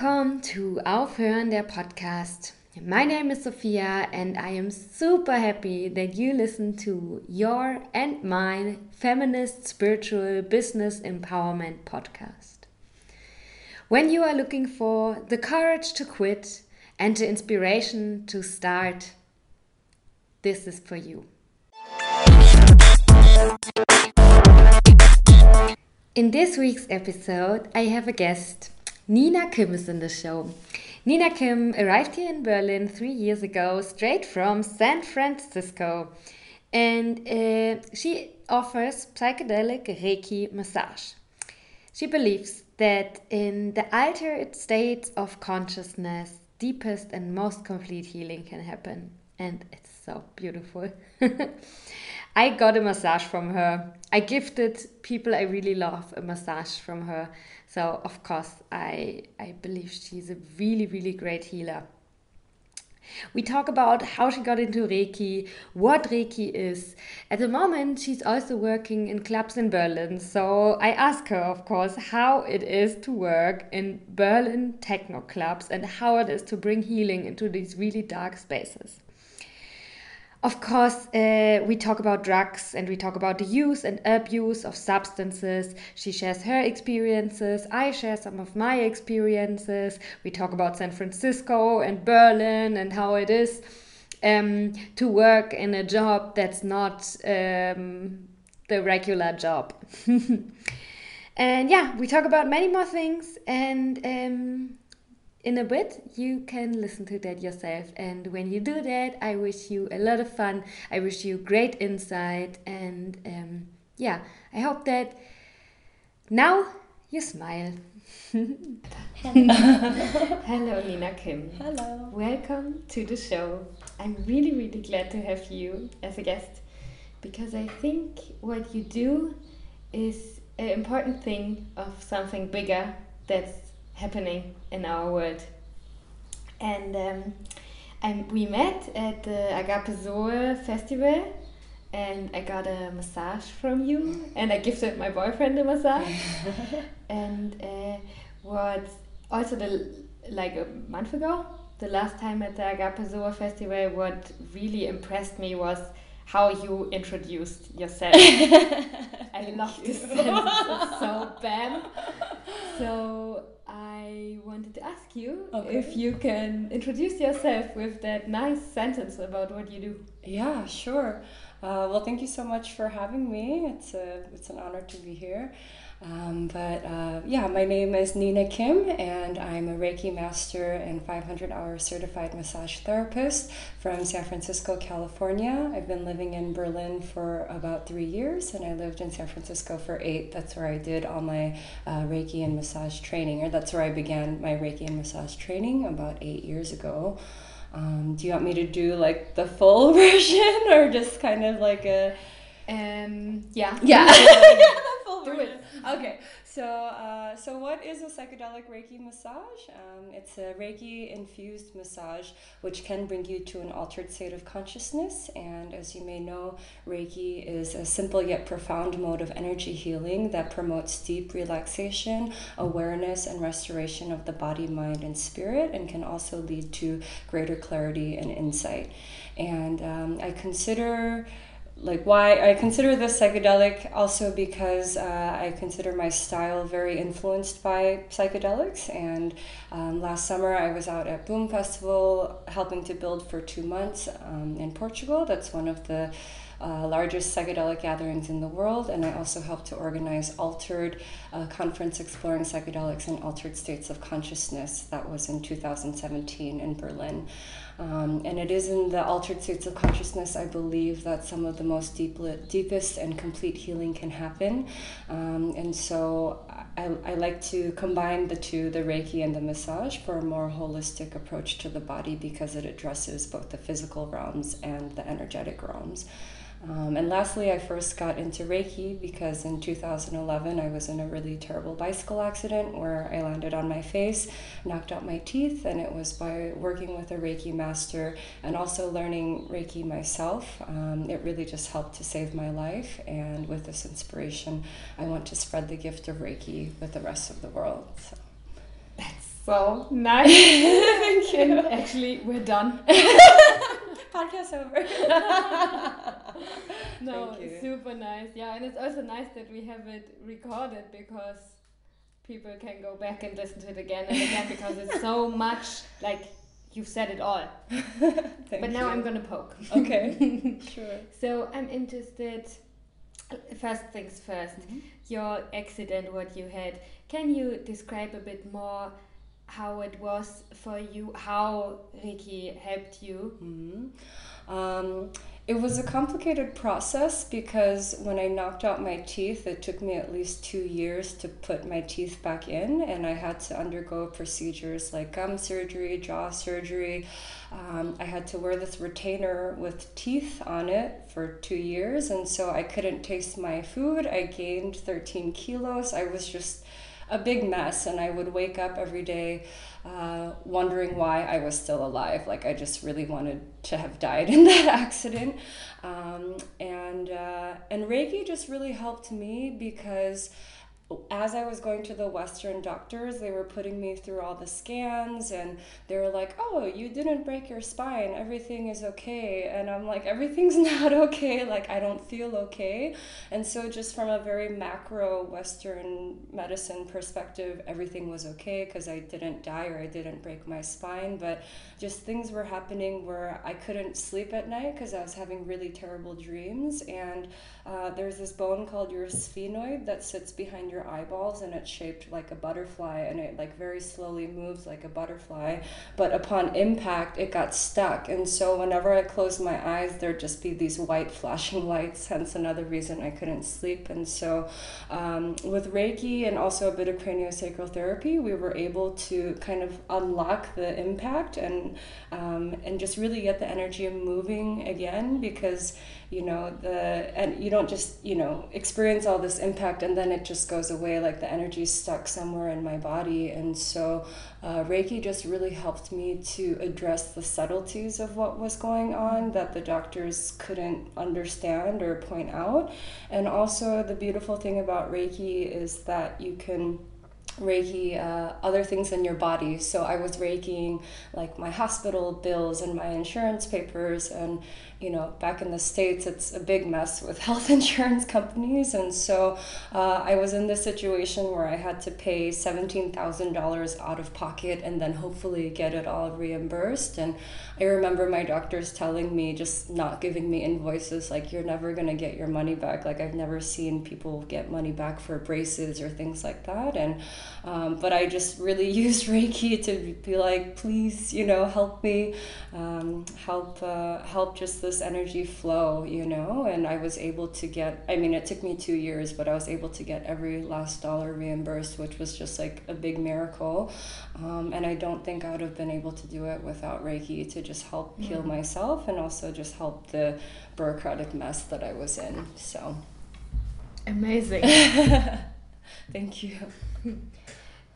Welcome to Aufhören der Podcast. My name is Sophia, and I am super happy that you listen to your and mine feminist spiritual business empowerment podcast. When you are looking for the courage to quit and the inspiration to start, this is for you. In this week's episode, I have a guest. Nina Kim is in the show. Nina Kim arrived here in Berlin three years ago, straight from San Francisco. And uh, she offers psychedelic Reiki massage. She believes that in the altered states of consciousness, deepest and most complete healing can happen. And it's so beautiful. I got a massage from her. I gifted people I really love a massage from her. So of course I I believe she's a really really great healer. We talk about how she got into Reiki, what Reiki is. At the moment, she's also working in clubs in Berlin. So I ask her, of course, how it is to work in Berlin techno clubs and how it is to bring healing into these really dark spaces. Of course, uh, we talk about drugs and we talk about the use and abuse of substances. She shares her experiences, I share some of my experiences. We talk about San Francisco and Berlin and how it is um, to work in a job that's not um, the regular job. and yeah, we talk about many more things and. Um, in a bit you can listen to that yourself and when you do that i wish you a lot of fun. I wish you great insight and um, yeah i hope that now you smile. Hello. hello nina kim. Hello. Welcome to the show. I'm really really glad to have you as a guest because i think what you do is an important thing of something bigger that's happening in our world. And um, and we met at the Agape Zoe festival and I got a massage from you and I gifted my boyfriend a massage. and uh, what also the like a month ago, the last time at the Agape Zoe festival, what really impressed me was how you introduced yourself. I love this sentence. It's so bam. So I wanted to ask you okay. if you can introduce yourself with that nice sentence about what you do. Yeah, sure. Uh, well, thank you so much for having me. It's a it's an honor to be here. Um, but uh, yeah, my name is Nina Kim, and I'm a Reiki master and 500 hour certified massage therapist from San Francisco, California. I've been living in Berlin for about three years, and I lived in San Francisco for eight. That's where I did all my uh, Reiki and massage training, or that's where I began my Reiki and massage training about eight years ago. Um, do you want me to do like the full version, or just kind of like a um, yeah. Yeah. Do. It. Okay. So, uh, so what is a psychedelic Reiki massage? Um, it's a Reiki infused massage which can bring you to an altered state of consciousness. And as you may know, Reiki is a simple yet profound mode of energy healing that promotes deep relaxation, awareness, and restoration of the body, mind, and spirit, and can also lead to greater clarity and insight. And um, I consider like why I consider this psychedelic also because uh, I consider my style very influenced by psychedelics. And um, last summer I was out at Boom Festival helping to build for two months um, in Portugal. That's one of the uh, largest psychedelic gatherings in the world, and I also helped to organize Altered uh, conference exploring psychedelics and altered states of consciousness. That was in 2017 in Berlin. Um, and it is in the altered states of consciousness, I believe, that some of the most deep, deepest and complete healing can happen. Um, and so I, I like to combine the two, the Reiki and the massage, for a more holistic approach to the body because it addresses both the physical realms and the energetic realms. Um, and lastly, I first got into Reiki because in 2011 I was in a really terrible bicycle accident where I landed on my face, knocked out my teeth, and it was by working with a Reiki master and also learning Reiki myself. Um, it really just helped to save my life. And with this inspiration, I want to spread the gift of Reiki with the rest of the world. So. That's So nice. Thank you. And actually, we're done. Podcast over. no, super nice. Yeah, and it's also nice that we have it recorded because people can go back and listen to it again and again because it's so much like you've said it all. But now you. I'm gonna poke. Okay. sure. So I'm interested. First things 1st Mhm. your accident, what you had. Can you describe a bit more how it was for you, how Reiki helped you? Mhm. Um, it was a complicated process because when I knocked out my teeth, it took me at least two years to put my teeth back in, and I had to undergo procedures like gum surgery, jaw surgery. Um, I had to wear this retainer with teeth on it for two years, and so I couldn't taste my food. I gained 13 kilos. I was just a big mess, and I would wake up every day uh, wondering why I was still alive. Like I just really wanted to have died in that accident. Um, and uh, and Reiki just really helped me because as I was going to the Western doctors, they were putting me through all the scans and they were like, oh, you didn't break your spine. Everything is okay. And I'm like, everything's not okay. Like, I don't feel okay. And so, just from a very macro Western medicine perspective, everything was okay because I didn't die or I didn't break my spine. But just things were happening where I couldn't sleep at night because I was having really terrible dreams. And uh, there's this bone called your sphenoid that sits behind your eyeballs and it's shaped like a butterfly and it like very slowly moves like a butterfly. But upon impact, it got stuck. And so whenever I closed my eyes, there'd just be these white flashing lights, hence another reason I couldn't sleep. And so um, with Reiki and also a bit of craniosacral therapy, we were able to kind of unlock the impact and um, and just really get the energy moving again because you know the and you don't just you know experience all this impact and then it just goes away like the energy's stuck somewhere in my body and so uh, reiki just really helped me to address the subtleties of what was going on that the doctors couldn't understand or point out and also the beautiful thing about reiki is that you can Reiki uh, other things in your body. So I was Reikiing like my hospital bills and my insurance papers. And, you know, back in the States, it's a big mess with health insurance companies. And so uh, I was in this situation where I had to pay $17,000 out of pocket and then hopefully get it all reimbursed. And I remember my doctors telling me, just not giving me invoices, like, you're never going to get your money back. Like, I've never seen people get money back for braces or things like that. And um, but I just really used Reiki to be like, please, you know, help me, um, help, uh, help just this energy flow, you know. And I was able to get. I mean, it took me two years, but I was able to get every last dollar reimbursed, which was just like a big miracle. Um, and I don't think I would have been able to do it without Reiki to just help heal myself and also just help the bureaucratic mess that I was in. So, Amazing. thank you.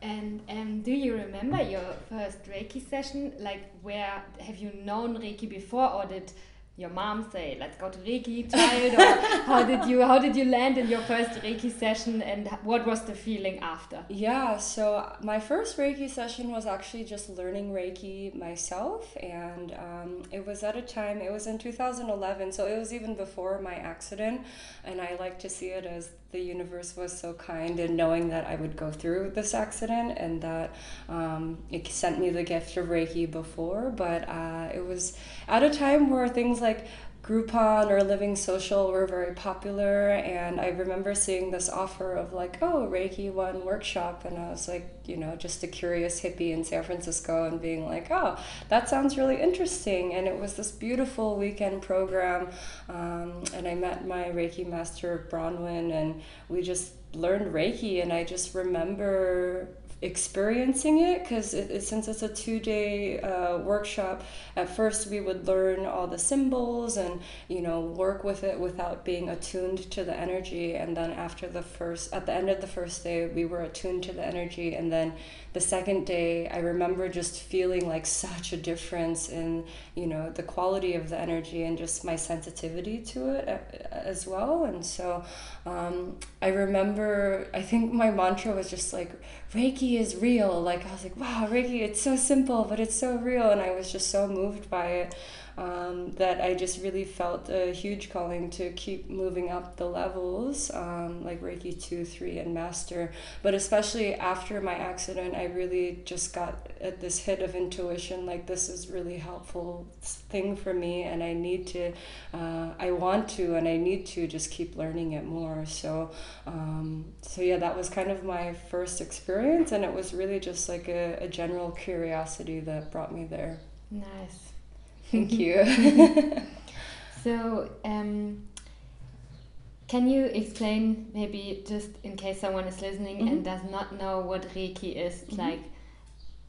and um, do you remember your first Reiki session? Like, where have you known Reiki before, or did your mom say, "Let's go to Reiki, child"? Or how did you how did you land in your first Reiki session, and what was the feeling after? Yeah, so my first Reiki session was actually just learning Reiki myself, and um, it was at a time, it was in 2011, so it was even before my accident, and I like to see it as the universe was so kind in knowing that I would go through this accident and that um, it sent me the gift of Reiki before, but uh, it was at a time where things like Groupon or Living Social were very popular, and I remember seeing this offer of like, oh, Reiki One workshop, and I was like, you know, just a curious hippie in San Francisco, and being like, oh, that sounds really interesting. And it was this beautiful weekend program, um, and I met my Reiki master Bronwyn, and we just learned Reiki, and I just remember experiencing it because it, it, since it's a two-day uh, workshop at first we would learn all the symbols and you know work with it without being attuned to the energy. And then after the first at the end of the first day we were attuned to the energy. And then the second day i remember just feeling like such a difference in you know the quality of the energy and just my sensitivity to it uh, as well. And so um, i remember i think my mantra was just like Reiki is real. Like I was like, wow, Reiki, it's so simple, but it's so real. And I was just so moved by it um, that I just really felt a huge calling to keep moving up the levels, um, like Reiki 2, 3, and Master. But especially after my accident, I really just got at this hit of intuition like, this is really helpful thing for me, and I need to, uh, I want to, and I need to just keep learning it more. So, um, so yeah, that was kind of my first experience, and it was really just like a, a general curiosity that brought me there. Nice. Thank you. so, um, can you explain, maybe just in case someone is listening mm -hmm. and does not know what Reiki is, mm -hmm. like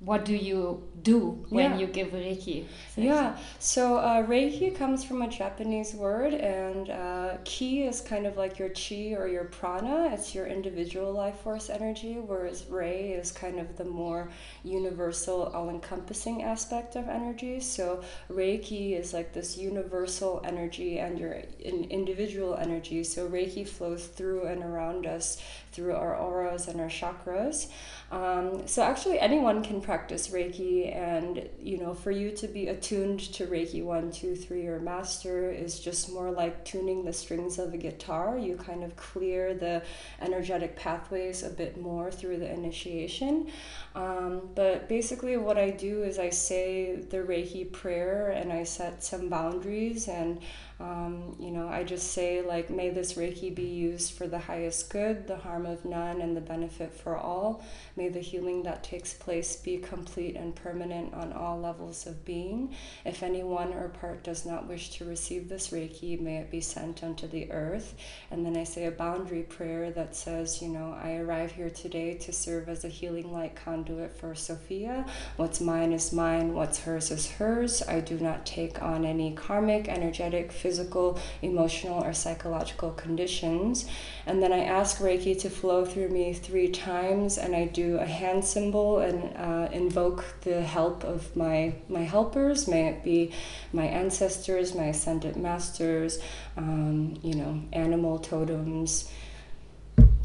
what do you do when yeah. you give Reiki? Yeah, so uh, Reiki comes from a Japanese word, and uh, Ki is kind of like your chi or your prana. It's your individual life force energy, whereas Rei is kind of the more universal, all encompassing aspect of energy. So Reiki is like this universal energy and your individual energy. So Reiki flows through and around us through our auras and our chakras. Um, so actually, anyone can practice Reiki, and you know, for you to be attuned to Reiki one, two, three, or master is just more like tuning the strings of a guitar. You kind of clear the energetic pathways a bit more through the initiation. Um, but basically, what I do is I say the Reiki prayer and I set some boundaries and um, you know, I just say, like, may this Reiki be used for the highest good, the harm of none, and the benefit for all. May the healing that takes place be complete and permanent on all levels of being. If any one or part does not wish to receive this Reiki, may it be sent unto the earth. And then I say a boundary prayer that says, you know, I arrive here today to serve as a healing light conduit for Sophia. What's mine is mine, what's hers is hers. I do not take on any karmic, energetic, physical, emotional, or psychological conditions. And then I ask Reiki to flow through me three times, and I do a hand symbol and uh, invoke the help of my, my helpers. May it be my ancestors, my ascended masters, um, you know, animal totems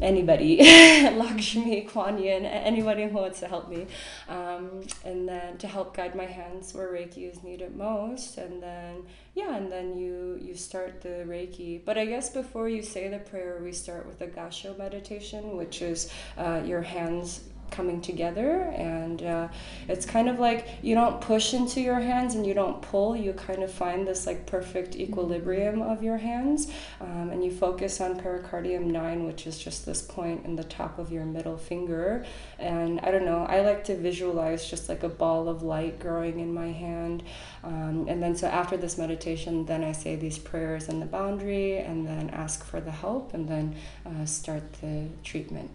anybody, Lakshmi, Kuan Yin, anybody who wants to help me. Um, and then to help guide my hands where Reiki is needed most. And then, yeah, and then you, you start the Reiki. But I guess before you say the prayer, we start with the Gassho meditation, which is uh, your hands coming together and uh, it's kind of like you don't push into your hands and you don't pull. You kind of find this like perfect equilibrium of your hands um, and you focus on pericardium 9 which is just this point in the top of your middle finger. And i don't know i like to visualize just like a ball of light growing in my hand um, and then so after this meditation then i say these prayers in the boundary and then ask for the help and then uh, start the treatment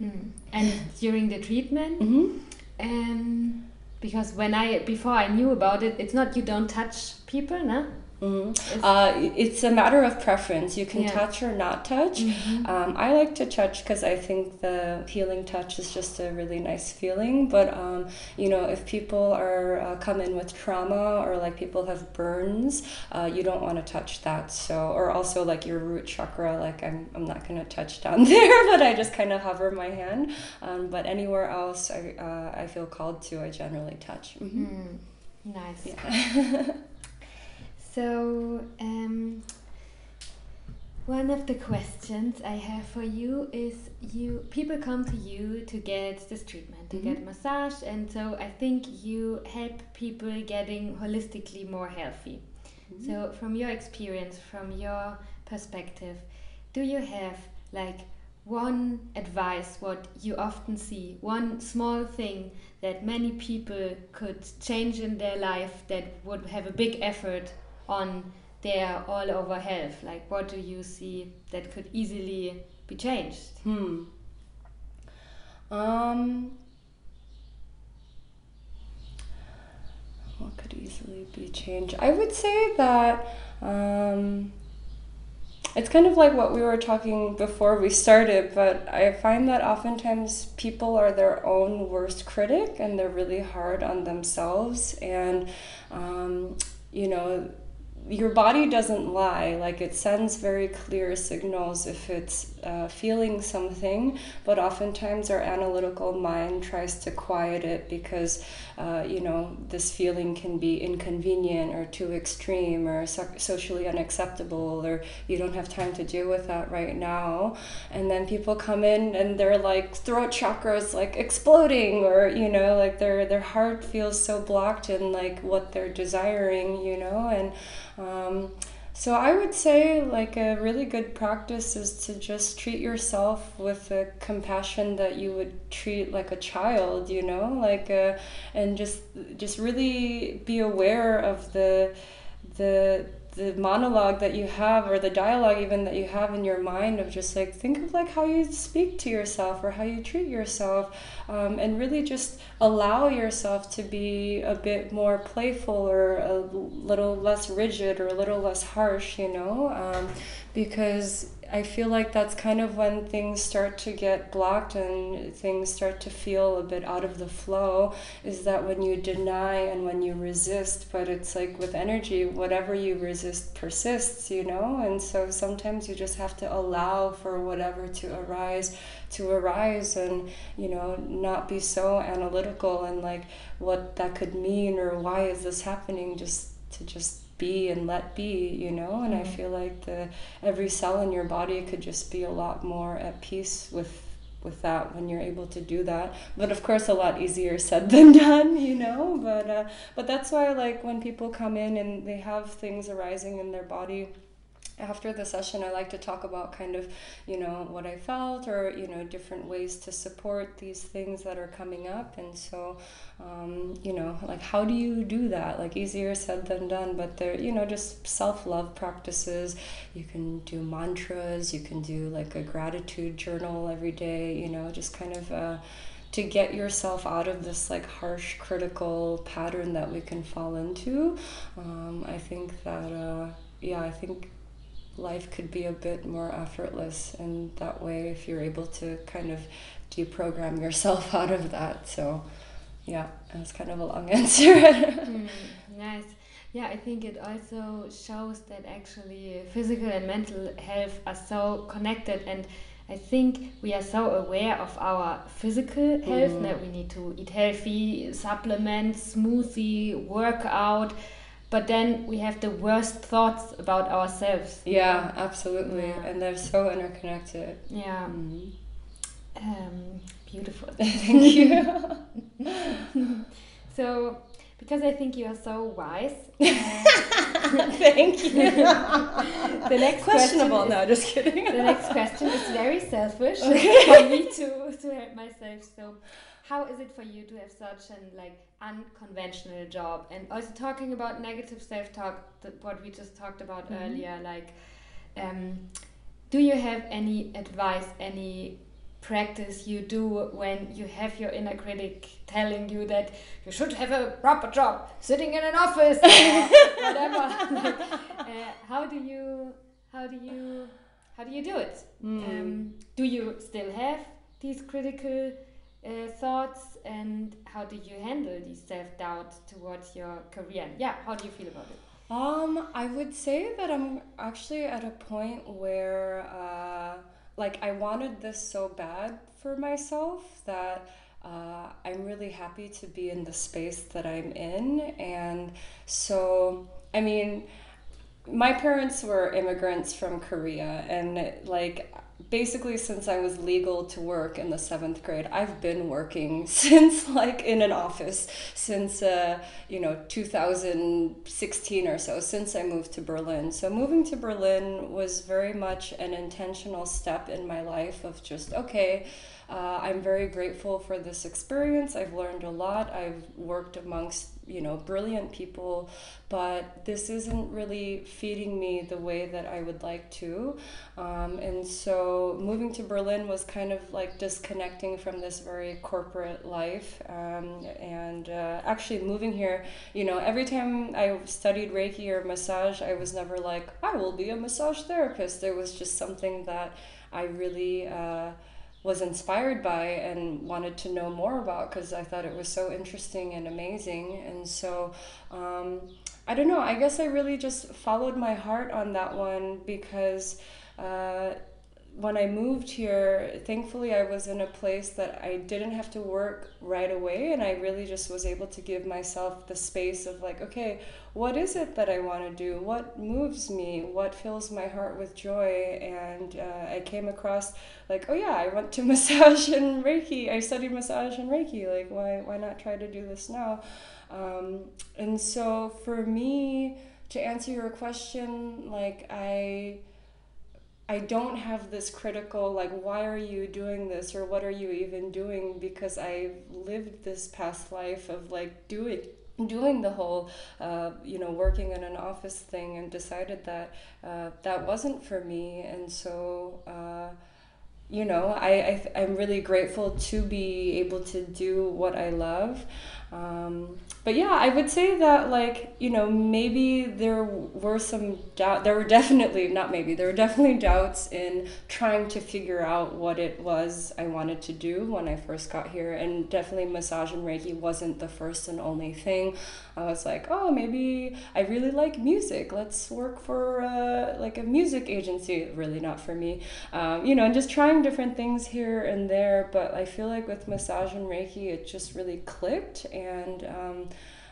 Mm. And during the treatment, mm -hmm. um, because when I before I knew about it, it's not you don't touch people, no? Mm-hmm. Uh, it's a matter of preference. You can yeah. touch or not touch. Mm-hmm. Um, I like to touch because I think the healing touch is just a really nice feeling. But um, you know, if people are uh, come in with trauma or like people have burns, uh, you don't want to touch that. So, or also like your root chakra. Like I'm, I'm not gonna touch down there, but I just kind of hover my hand. Um, but anywhere else, I, uh, I feel called to. I generally touch. Mm-hmm. Mm. Nice. Yeah. So, um, one of the questions I have for you is you people come to you to get this treatment, to mm -hmm. get mm-hmm. massage, and so I think you help people getting holistically more healthy. Mm -hmm. So, from your experience, from your perspective, do you have like one advice what you often see, one small thing that many people could change in their life that would have a big effort on their all over health? Like, what do you see that could easily be changed? Hmm. Um, what could easily be changed? I would say that um, it's kind of like what we were talking before we started, but I find that oftentimes people are their own worst critic and they're really hard on themselves. And, um, you know, your body doesn't lie. Like it sends very clear signals if it's uh, feeling something but oftentimes our analytical mind tries to quiet it because uh, you know this feeling can be inconvenient or too extreme or so- socially unacceptable or you don't have time to deal with that right now. And then people come in and they're like throat chakras like exploding or you know like their their heart feels so blocked in like what they're desiring you know? And um, so I would say like a really good practice is to just treat yourself with the compassion that you would treat like a child, you know, like uh, and just just really be aware of the the the monologue that you have or the dialogue even that you have in your mind of just like think of like how you speak to yourself or how you treat yourself um, and really just allow yourself to be a bit more playful or a little less rigid or a little less harsh you know um, because I feel like that's kind of when things start to get blocked and things start to feel a bit out of the flow is that when you deny and when you resist but it's like with energy whatever you resist persists you know? And so sometimes you just have to allow for whatever to arise to arise and you know not be so analytical and like what that could mean or why is this happening just to just be and let be you know? And mm-hmm. i feel like the every cell in your body could just be a lot more at peace with with that when you're able to do that. But of course a lot easier said than done you know? But uh, but that's why like when people come in and they have things arising in their body after the session i like to talk about kind of you know what i felt or you know different ways to support these things that are coming up. And so um, you know like how do you do that? Like easier said than done but they're you know just self-love practices. You can do mantras. You can do like a gratitude journal every day you know just kind of uh, to get yourself out of this like harsh critical pattern that we can fall into. Um, i think that uh, yeah i think life could be a bit more effortless and that way if you're able to kind of deprogram yourself out of that. So yeah that's kind of a long answer. Mm, nice yeah i think it also shows that actually physical and mental health are so connected and I think we are so aware of our physical health mm. that we need to eat healthy, supplement, smoothie, work out but then we have the worst thoughts about ourselves. Yeah, absolutely. Yeah. And they're so interconnected. Yeah. Mm. Um, beautiful. Thank you. so, because I think you are so wise. Uh, Thank you. the next questionable. no, just kidding. the next question is very selfish okay. for me to to help myself. So, how is it for you to have such an like unconventional job and also talking about negative self-talk what we just talked about mm -hmm. earlier like um, do you have any advice any practice you do when you have your inner critic telling you that you should have a proper job sitting in an office whatever like, uh, how do you how do you how do you do it mm. um, do you still have these critical uh, thoughts and how do you handle these self-doubt towards your career yeah how do you feel about it um i would say that i'm actually at a point where uh, like i wanted this so bad for myself that uh, I'm really happy to be in the space that I'm in. And so, I mean, my parents were immigrants from Korea, and like basically since I was legal to work in the seventh grade, I've been working since like in an office since uh, you know 2016 or so since I moved to Berlin. So moving to Berlin was very much an intentional step in my life of just okay. Uh, I'm very grateful for this experience. I've learned a lot. I've worked amongst you know brilliant people but this isn't really feeding me the way that i would like to. Um, and so moving to berlin was kind of like disconnecting from this very corporate life. Um, and uh, actually moving here you know every time i studied reiki or massage i was never like i will be a massage therapist. There was just something that i really uh, was inspired by and wanted to know more about because I thought it was so interesting and amazing. And so, um, I don't know, I guess I really just followed my heart on that one because. Uh, when I moved here, thankfully I was in a place that I didn't have to work right away, and I really just was able to give myself the space of like, okay, what is it that I want to do? What moves me? What fills my heart with joy? And uh, I came across like, oh yeah, I went to massage and Reiki. I studied massage and Reiki. Like, why why not try to do this now? Um, and so for me, to answer your question, like I I don't have this critical, like, why are you doing this or what are you even doing? Because I've lived this past life of like doing doing the whole uh, you know working in an office thing and decided that uh, that wasn't for me and so uh, you know I, I i'm really grateful to be able to do what i love um, but yeah, I would say that like you know maybe there were some doubt. There were definitely not maybe there were definitely doubts in trying to figure out what it was I wanted to do when I first got here, and definitely massage and Reiki wasn't the first and only thing. I was like, oh, maybe I really like music. Let's work for uh, like a music agency. Really not for me, um, you know, and just trying different things here and there. But I feel like with massage and Reiki, it just really clicked and um,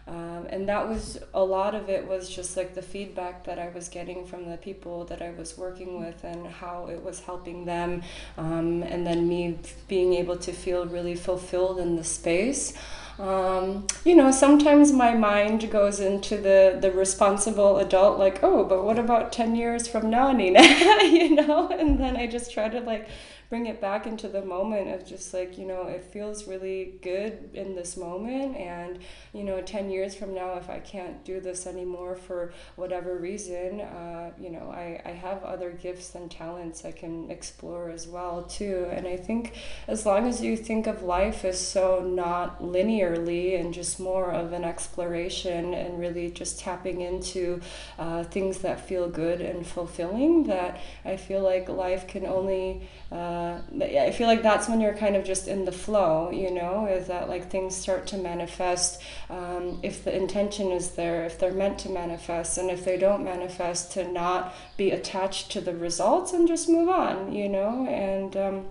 um, and that was a lot of it was just like the feedback that I was getting from the people that I was working with and how it was helping them, um, and then me being able to feel really fulfilled in the space. Um, you know, sometimes my mind goes into the the responsible adult, like, oh, but what about ten years from now, Nina? you know, and then I just try to like bring it back into the moment of just like you know it feels really good in this moment and you know 10 years from now if i can't do this anymore for whatever reason uh, you know I, I have other gifts and talents i can explore as well too. And i think as long as you think of life as so not linearly and just more of an exploration and really just tapping into uh, things that feel good and fulfilling that i feel like life can only uh, I feel like that's when you're kind of just in the flow, you know, is that like things start to manifest um, if the intention is there, if they're meant to manifest, and if they don't manifest, to not be attached to the results and just move on, you know, and. Um,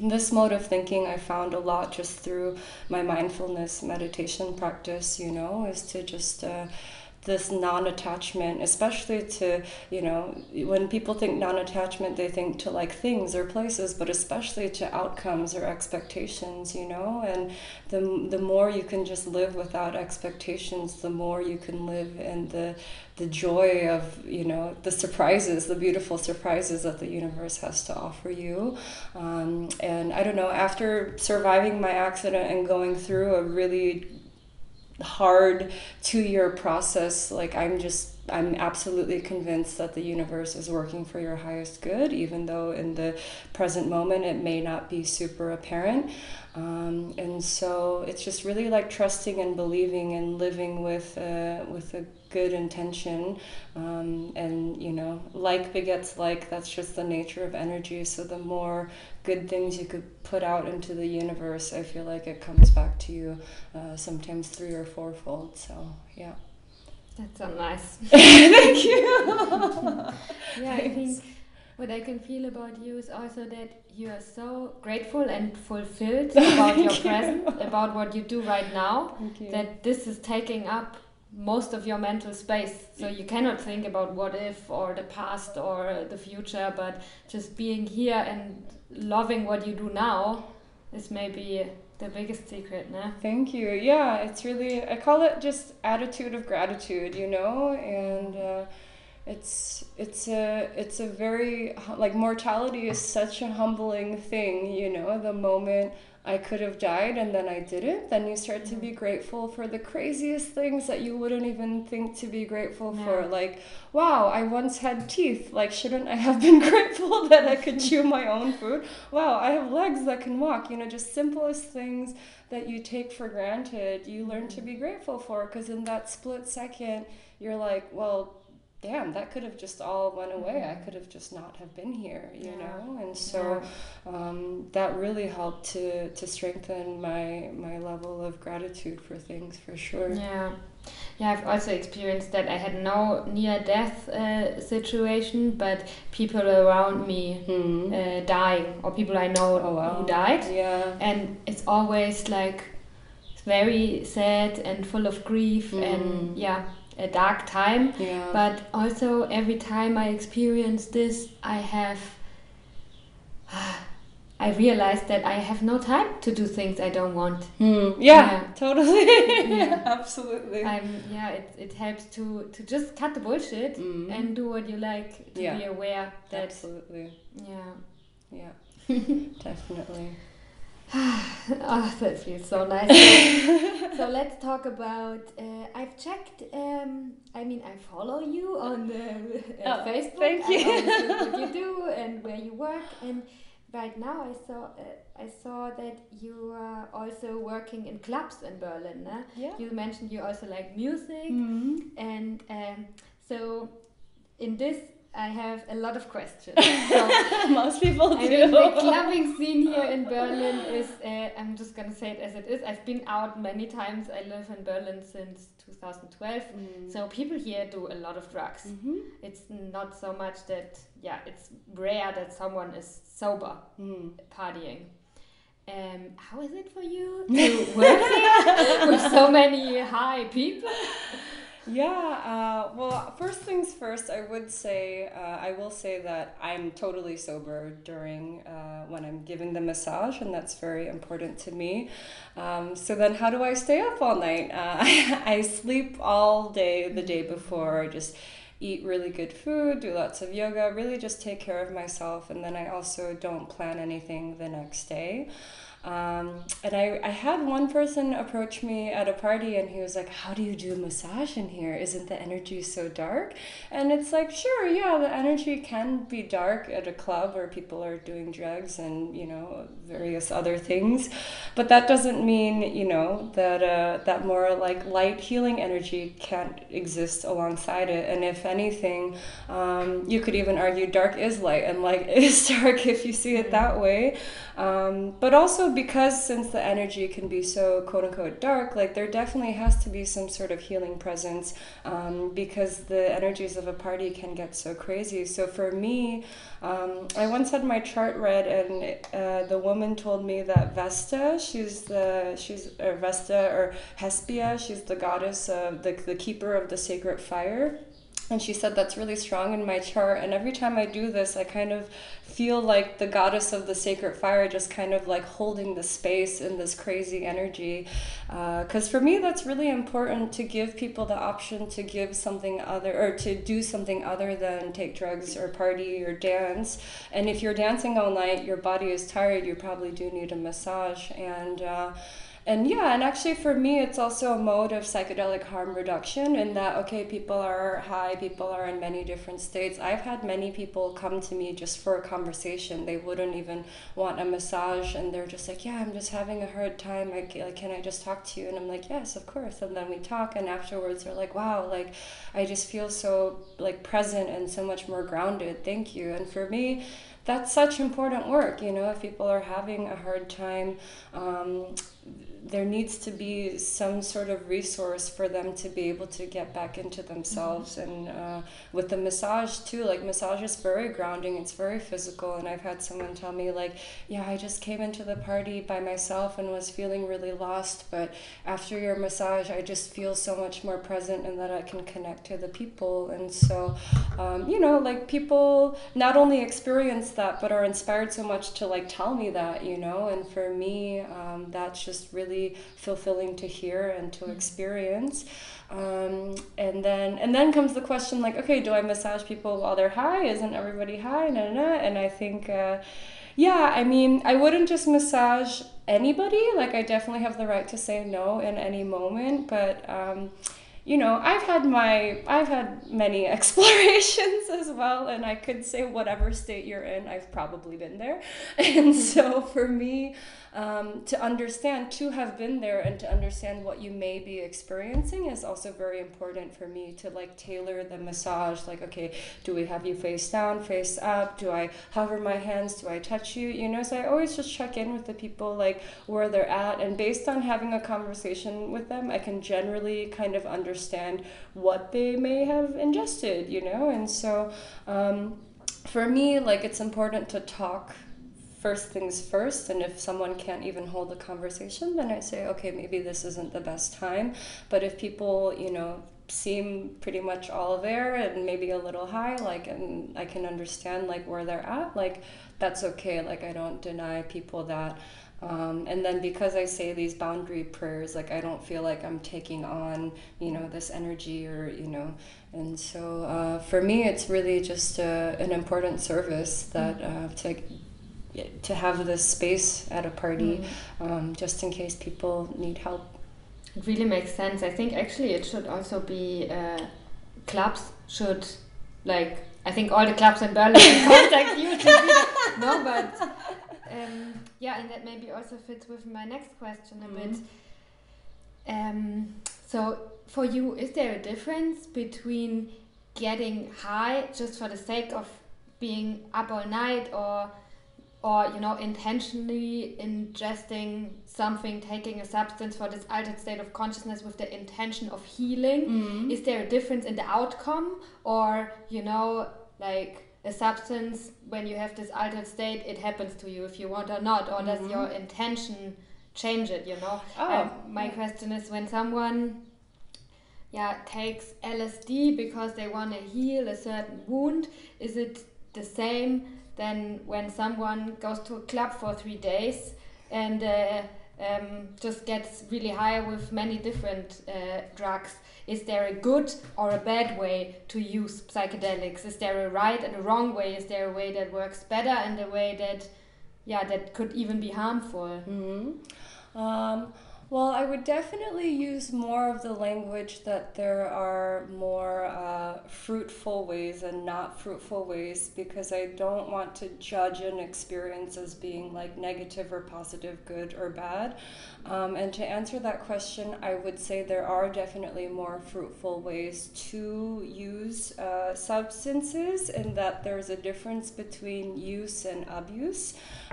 this mode of thinking I found a lot just through my mindfulness meditation practice, you know, is to just uh, this non-attachment especially to you know when people think non-attachment they think to like things or places but especially to outcomes or expectations you know? And the, the more you can just live without expectations the more you can live in the the joy of you know the surprises the beautiful surprises that the universe has to offer you. Um, and i don't know after surviving my accident and going through a really hard two year process. Like i'm just i'm absolutely convinced that the universe is working for your highest good even though in the present moment it may not be super apparent. Um, and so it's just really like trusting and believing and living with uh, with a good intention um, and you know like begets like that's just the nature of energy. So the more good things you could put out into the universe i feel like it comes back to you uh, sometimes three or fourfold. So yeah. That's so nice. Thank you. Yeah i think what i can feel about you is also that you are so grateful and fulfilled about your present about what you do right now that this is taking up most of your mental space. So you cannot think about what if or the past or the future, but just being here and loving what you do now is maybe the biggest secret, no? Thank you. Yeah, it's really, I call it just attitude of gratitude, you know, and. Uh, it's it's a it's a very like mortality is such a humbling thing you know the moment I could have died and then I didn't, then you start to be mm-hmm. grateful for the craziest things that you wouldn't even think to be grateful yeah. for. Like, wow, I once had teeth. Like, shouldn't I have been grateful that I could chew my own food? Wow, I have legs that can walk. You know, just simplest things that you take for granted, you learn to be grateful for because in that split second, you're like, well, damn that could have just all went away Mm-hmm. i could have just not have been here you Yeah. know and so um, that really helped to to strengthen my my level of gratitude for things for sure Yeah. Yeah, I've also experienced that I had no near death uh, situation, but people around me Hmm. uh, dying, or people I know Oh, wow. who died. yeah And it's always like very sad and full of grief and Mm. yeah, a dark time. yeah But also, every time I experience this, I have. I realize that I have no time to do things I don't want. Hmm. yeah, Yeah. totally Yeah. absolutely I'm yeah, it, it helps to to just cut the bullshit Mhm. and do what you like to Yeah. be aware that absolutely yeah. yeah definitely oh, that feels so nice. so, let's talk about. Uh, I've checked. Um, I mean, I follow you on the, uh, Oh, Facebook. thank you. I what you do and where you work. And right now, I saw. Uh, I saw that you are also working in clubs in Berlin. Né? yeah You mentioned you also like music, mm -hmm. and um, so in this. I have a lot of questions. So, most people I do mean, the clubbing scene here in Berlin is, uh, I'm just gonna say it as it is. I've been out many times. I live in Berlin since 2012. Mm. So people here do a lot of drugs. Mhm. It's not so much that, yeah, it's rare that someone is sober Mm. partying. Um, how is it for you to work here with so many high people? Yeah, uh, well, first things first, I would say, uh, I will say that I'm totally sober during uh, when I'm giving the massage, and that's very important to me. Um, so then, how do I stay up all night? Uh, I sleep all day the day before, I just eat really good food, do lots of yoga, really just take care of myself, and then I also don't plan anything the next day. Um, and I, I had one person approach me at a party and he was like, How do you do massage in here? Isn't the energy so dark? And it's like, Sure, yeah, the energy can be dark at a club where people are doing drugs and, you know, various other things. But that doesn't mean, you know, that, uh, that more like light healing energy can't exist alongside it. And if anything, um, you could even argue dark is light and light is dark if you see it that way. Um, but also because since the energy can be so quote unquote dark, like there definitely has to be some sort of healing presence um, because the energies of a party can get so crazy. So for me, um, I once had my chart read, and uh, the woman told me that Vesta, she's the she's or Vesta or Hesperia, she's the goddess of the the keeper of the sacred fire. And she said that's really strong in my chart. And every time I do this, I kind of feel like the goddess of the sacred fire just kind of like holding the space in this crazy energy. Because for me, that's really important to give people the option to give something other or to do something other than take drugs or party or dance. And if you're dancing all night, your body is tired, you probably do need a massage. And uh, and yeah, and actually for me, it's also a mode of psychedelic harm reduction in that, okay, people are high, people are in many different states. I've had many people come to me just for a conversation. They wouldn't even want a massage, and they're just like, yeah, I'm just having a hard time. Like, can I just talk to you? And I'm like, yes, of course. And then we talk, and afterwards they're like, wow, like, I just feel so like present and so much more grounded. Thank you. And for me, that's such important work you know if people are having a hard time um, there needs to be some sort of resource for them to be able to get back into themselves and uh, with the massage too like massage is very grounding it's very physical and i've had someone tell me like yeah i just came into the party by myself and was feeling really lost but after your massage i just feel so much more present and that i can connect to the people. And so um, you know like people not only experience that but are inspired so much to like tell me that you know? And for me um, that's just really fulfilling to hear and to experience. Um, and then and then comes the question like okay do i massage people while they're high? Isn't everybody high? Nah, nah, nah. and i think uh, yeah i mean i wouldn't just massage anybody. Like i definitely have the right to say no in any moment. But um, you know, I've had my, I've had many explorations as well, and I could say whatever state you're in, I've probably been there. And so for me, um, to understand, to have been there and to understand what you may be experiencing is also very important for me to like tailor the massage. Like, okay, do we have you face down, face up? Do I hover my hands? Do I touch you? You know, so I always just check in with the people, like where they're at. And based on having a conversation with them, I can generally kind of understand what they may have ingested, you know? And so, um, for me, like it's important to talk first things first and if someone can't even hold a conversation then i say okay maybe this isn't the best time. But if people you know seem pretty much all there and maybe a little high like and i can understand like where they're at like that's okay. Like i don't deny people that. Um, and then because I say these boundary prayers, like I don't feel like I'm taking on, you know, this energy or, you know, and so uh, for me, it's really just uh, an important service that uh, to to have this space at a party mm. um, just in case people need help. It really makes sense. I think actually it should also be uh, clubs should like I think all the clubs in Berlin contact you to be no, but um, yeah, and that maybe also fits with my next question a mm. bit. Um, so for you, is there a difference between getting high just for the sake of being up all night or or you know intentionally ingesting something taking a substance for this altered state of consciousness with the intention of healing mm-hmm. is there a difference in the outcome or you know like a substance when you have this altered state it happens to you if you want or not or mm-hmm. does your intention change it you know oh. Um, my question is when someone yeah takes lsd because they want to heal a certain wound is it the same than when someone goes to a club for three days and uh, um, just gets really high with many different uh, drugs. Is there a good or a bad way to use psychedelics? Is there a right and a wrong way? Is there a way that works better and a way that, yeah, that could even be harmful? Mm -hmm. um, well, I would definitely use more of the language that there are more uh, fruitful ways and not fruitful ways because I don't want to judge an experience as being like negative or positive, good or bad. Um, and to answer that question, I would say there are definitely more fruitful ways to use uh, substances, and that there's a difference between use and abuse.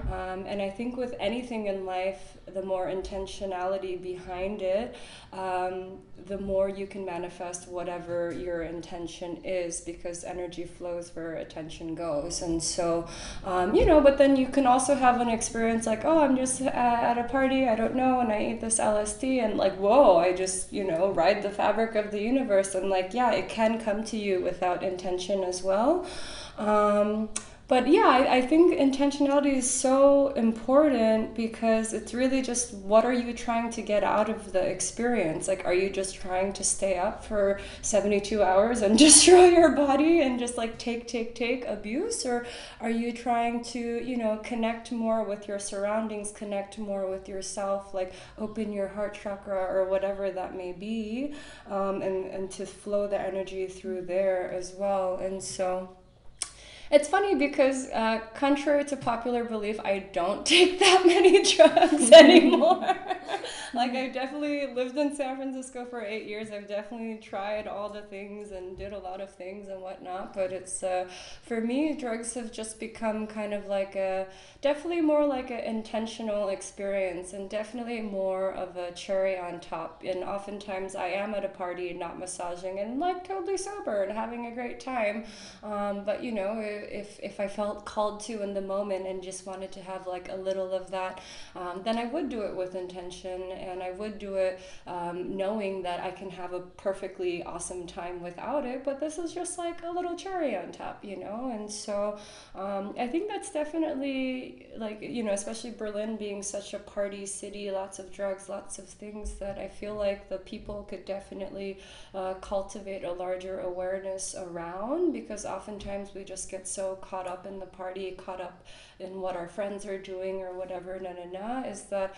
Um, and I think with anything in life, the more intentionality behind it, um, the more you can manifest whatever your intention is because energy flows where attention goes. And so, um, you know, but then you can also have an experience like, oh, I'm just at a party, I don't know, and I eat this LSD, and like, whoa, I just, you know, ride the fabric of the universe. And like, yeah, it can come to you without intention as well. Um, but yeah, I, I, think intentionality is so important because it's really just what are you trying to get out of the experience? Like, are you just trying to stay up for 72 hours and destroy your body and just like take, take, take abuse? Or are you trying to, you know, connect more with your surroundings, connect more with yourself, like open your heart chakra or whatever that may be, um, and, and to flow the energy through there as well? And so, it's funny because, uh, contrary to popular belief, I don't take that many drugs anymore. like, I've definitely lived in San Francisco for eight years. I've definitely tried all the things and did a lot of things and whatnot. But it's, uh, for me, drugs have just become kind of like a, definitely more like an intentional experience and definitely more of a cherry on top. And oftentimes I am at a party, not massaging and like totally sober and having a great time. Um, but, you know, if if I felt called to in the moment and just wanted to have like a little of that, um, then I would do it with intention and I would do it um, knowing that I can have a perfectly awesome time without it. But this is just like a little cherry on top, you know. And so um, I think that's definitely like you know, especially Berlin being such a party city, lots of drugs, lots of things that I feel like the people could definitely uh, cultivate a larger awareness around because oftentimes we just get so caught up in the party, caught up in what our friends are doing or whatever, na na na, is that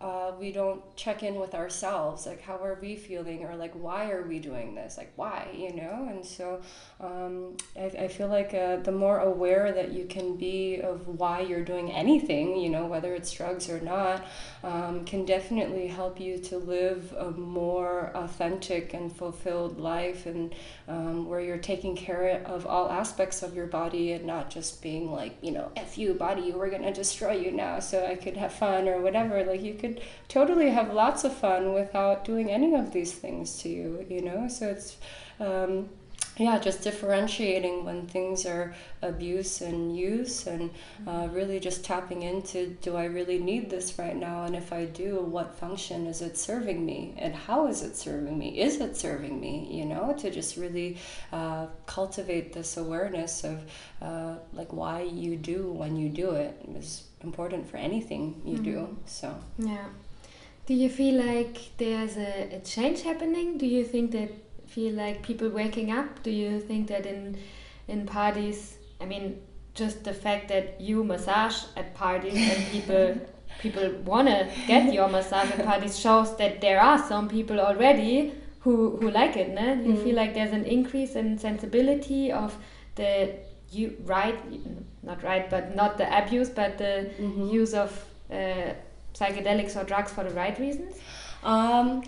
uh, we don't check in with ourselves like how are we feeling or like why are we doing this? Like why you know? And so um, I, I feel like uh, the more aware that you can be of why you're doing anything you know whether it's drugs or not um, can definitely help you to live a more authentic and fulfilled life and um, where you're taking care of all aspects of your body and not just being like you know f you body we're gonna destroy you now so i could have fun or whatever. Like you could could totally have lots of fun without doing any of these things to you, you know? So it's, um, yeah, just differentiating when things are abuse and use, and uh, really just tapping into do I really need this right now? And if I do, what function is it serving me? And how is it serving me? Is it serving me? You know, to just really uh, cultivate this awareness of uh, like why you do when you do it is important for anything you mm-hmm. do. So, yeah. Do you feel like there's a, a change happening? Do you think that feel like people waking up? Do you think that in in parties, I mean, just the fact that you massage at parties and people people wanna get your massage at parties shows that there are some people already who who like it. No? You mm. feel like there's an increase in sensibility of the you right not right but not the abuse but the mm -hmm. use of uh, psychedelics or drugs for the right reasons. Um,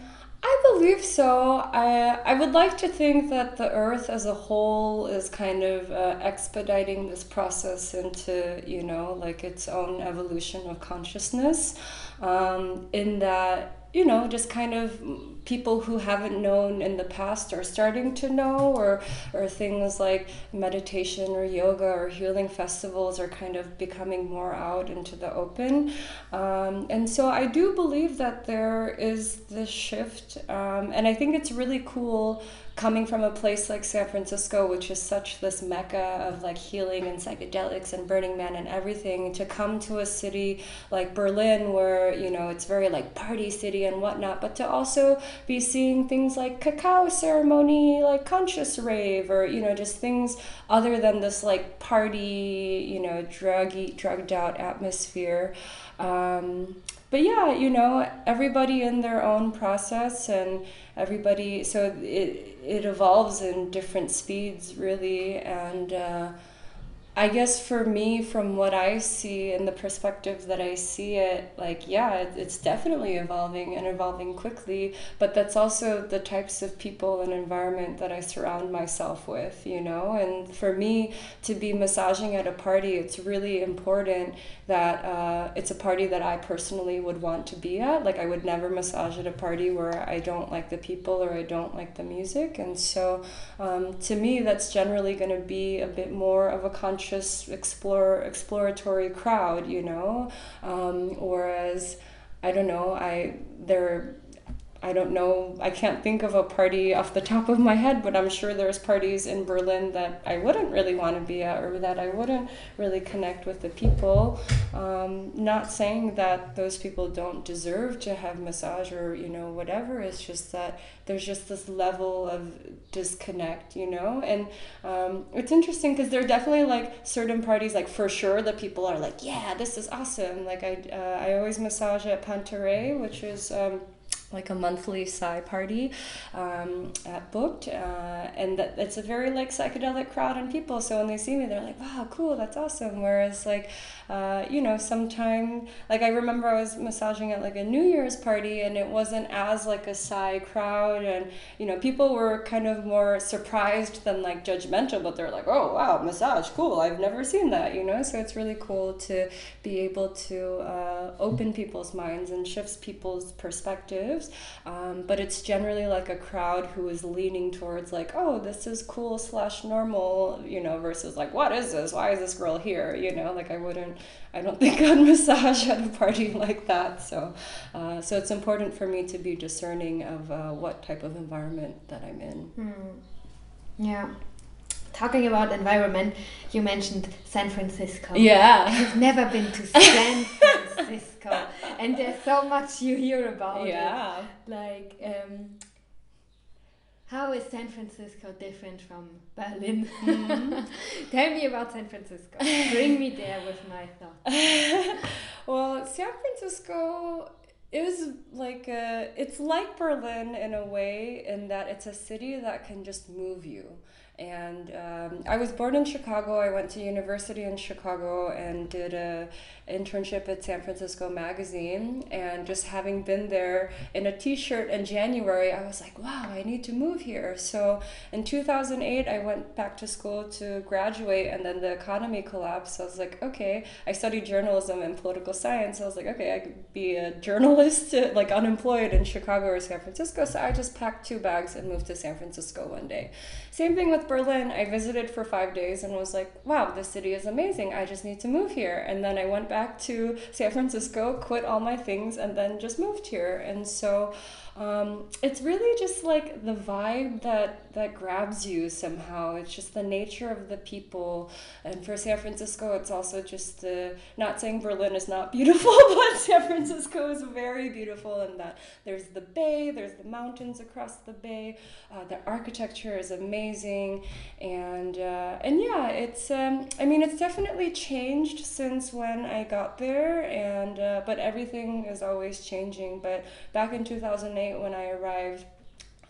I believe so. I, I would like to think that the earth as a whole is kind of uh, expediting this process into, you know, like its own evolution of consciousness. Um, in that you know, just kind of people who haven't known in the past are starting to know, or, or things like meditation or yoga or healing festivals are kind of becoming more out into the open. Um, and so I do believe that there is this shift, um, and I think it's really cool coming from a place like San Francisco, which is such this mecca of like healing and psychedelics and Burning Man and everything, to come to a city like Berlin, where you know it's very like party city and whatnot, but to also be seeing things like cacao ceremony, like conscious rave, or you know just things other than this like party, you know, druggy, drugged out atmosphere. Um, but yeah, you know, everybody in their own process and everybody, so it, it evolves in different speeds, really. And, uh, I guess for me, from what I see and the perspective that I see it, like, yeah, it's definitely evolving and evolving quickly, but that's also the types of people and environment that I surround myself with, you know? And for me to be massaging at a party, it's really important that uh, it's a party that I personally would want to be at. Like, I would never massage at a party where I don't like the people or I don't like the music. And so um, to me, that's generally going to be a bit more of a conscious explore exploratory crowd you know um, whereas i don't know i there I don't know, I can't think of a party off the top of my head, but I'm sure there's parties in Berlin that I wouldn't really want to be at or that I wouldn't really connect with the people. Um, not saying that those people don't deserve to have massage or, you know, whatever. It's just that there's just this level of disconnect, you know? And um, it's interesting because there are definitely like certain parties, like for sure, that people are like, yeah, this is awesome. Like I, uh, I always massage at Panterei, which is. Um, like a monthly psy party um, at booked uh, and that it's a very like psychedelic crowd and people so when they see me they're like wow cool that's awesome whereas like uh, you know sometime like i remember i was massaging at like a new year's party and it wasn't as like a psy crowd and you know people were kind of more surprised than like judgmental but they're like oh wow massage cool i've never seen that you know? So it's really cool to be able to uh, open people's minds and shifts people's um, but it's generally like a crowd who is leaning towards like oh this is cool slash normal you know versus like what is this? Why is this girl here? You know like i wouldn't i don't think i'd massage at a party like that. So uh, so it's important for me to be discerning of uh, what type of environment that i'm in. Mm. yeah. Talking about environment, you mentioned San Francisco. Yeah. I've never been to San Francisco, and there's so much you hear about yeah. it. Like, um, how is San Francisco different from Berlin? Mm. Tell me about San Francisco. Bring me there with my thoughts. well, San Francisco is like a, it's like Berlin in a way in that it's a city that can just move you. And um, I was born in Chicago. I went to university in Chicago and did a internship at San Francisco Magazine. And just having been there in a T-shirt in January, I was like, wow, I need to move here. So in 2008, I went back to school to graduate, and then the economy collapsed. So I was like, okay. I studied journalism and political science. So I was like, okay, I could be a journalist, like unemployed in Chicago or San Francisco. So I just packed two bags and moved to San Francisco one day. Same thing with Berlin. I visited for five days and was like, wow, this city is amazing. I just need to move here. And then I went back to San Francisco, quit all my things, and then just moved here. And so um, it's really just like the vibe that that grabs you somehow. It's just the nature of the people, and for San Francisco, it's also just the. Not saying Berlin is not beautiful, but San Francisco is very beautiful in that there's the bay, there's the mountains across the bay, uh, the architecture is amazing, and uh, and yeah, it's. Um, I mean, it's definitely changed since when I got there, and uh, but everything is always changing. But back in two thousand eight when I arrived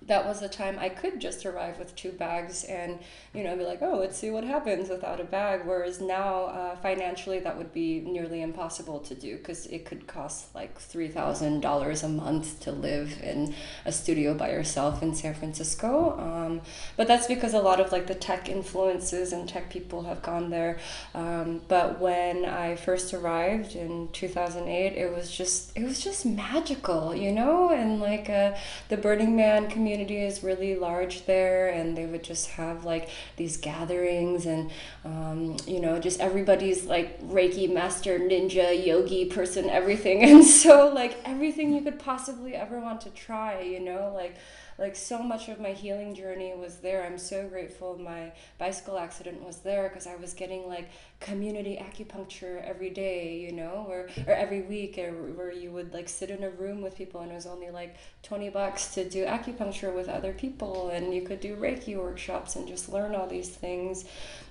that was a time I could just arrive with two bags and, you know, be like, oh, let's see what happens without a bag. Whereas now, uh, financially, that would be nearly impossible to do because it could cost like $3,000 a month to live in a studio by yourself in San Francisco. Um, but that's because a lot of like the tech influences and tech people have gone there. Um, but when I first arrived in 2008, it was just, it was just magical, you know, and like uh, the Burning Man community community is really large there, and they would just have like these gatherings, and um, you know, just everybody's like Reiki master, ninja, yogi person, everything, and so like everything you could possibly ever want to try, you know, like like so much of my healing journey was there. I'm so grateful my bicycle accident was there because I was getting like community acupuncture every day, you know, or, or every week, or where you would like sit in a room with people and it was only like 20 bucks to do acupuncture with other people and you could do Reiki workshops and just learn all these things.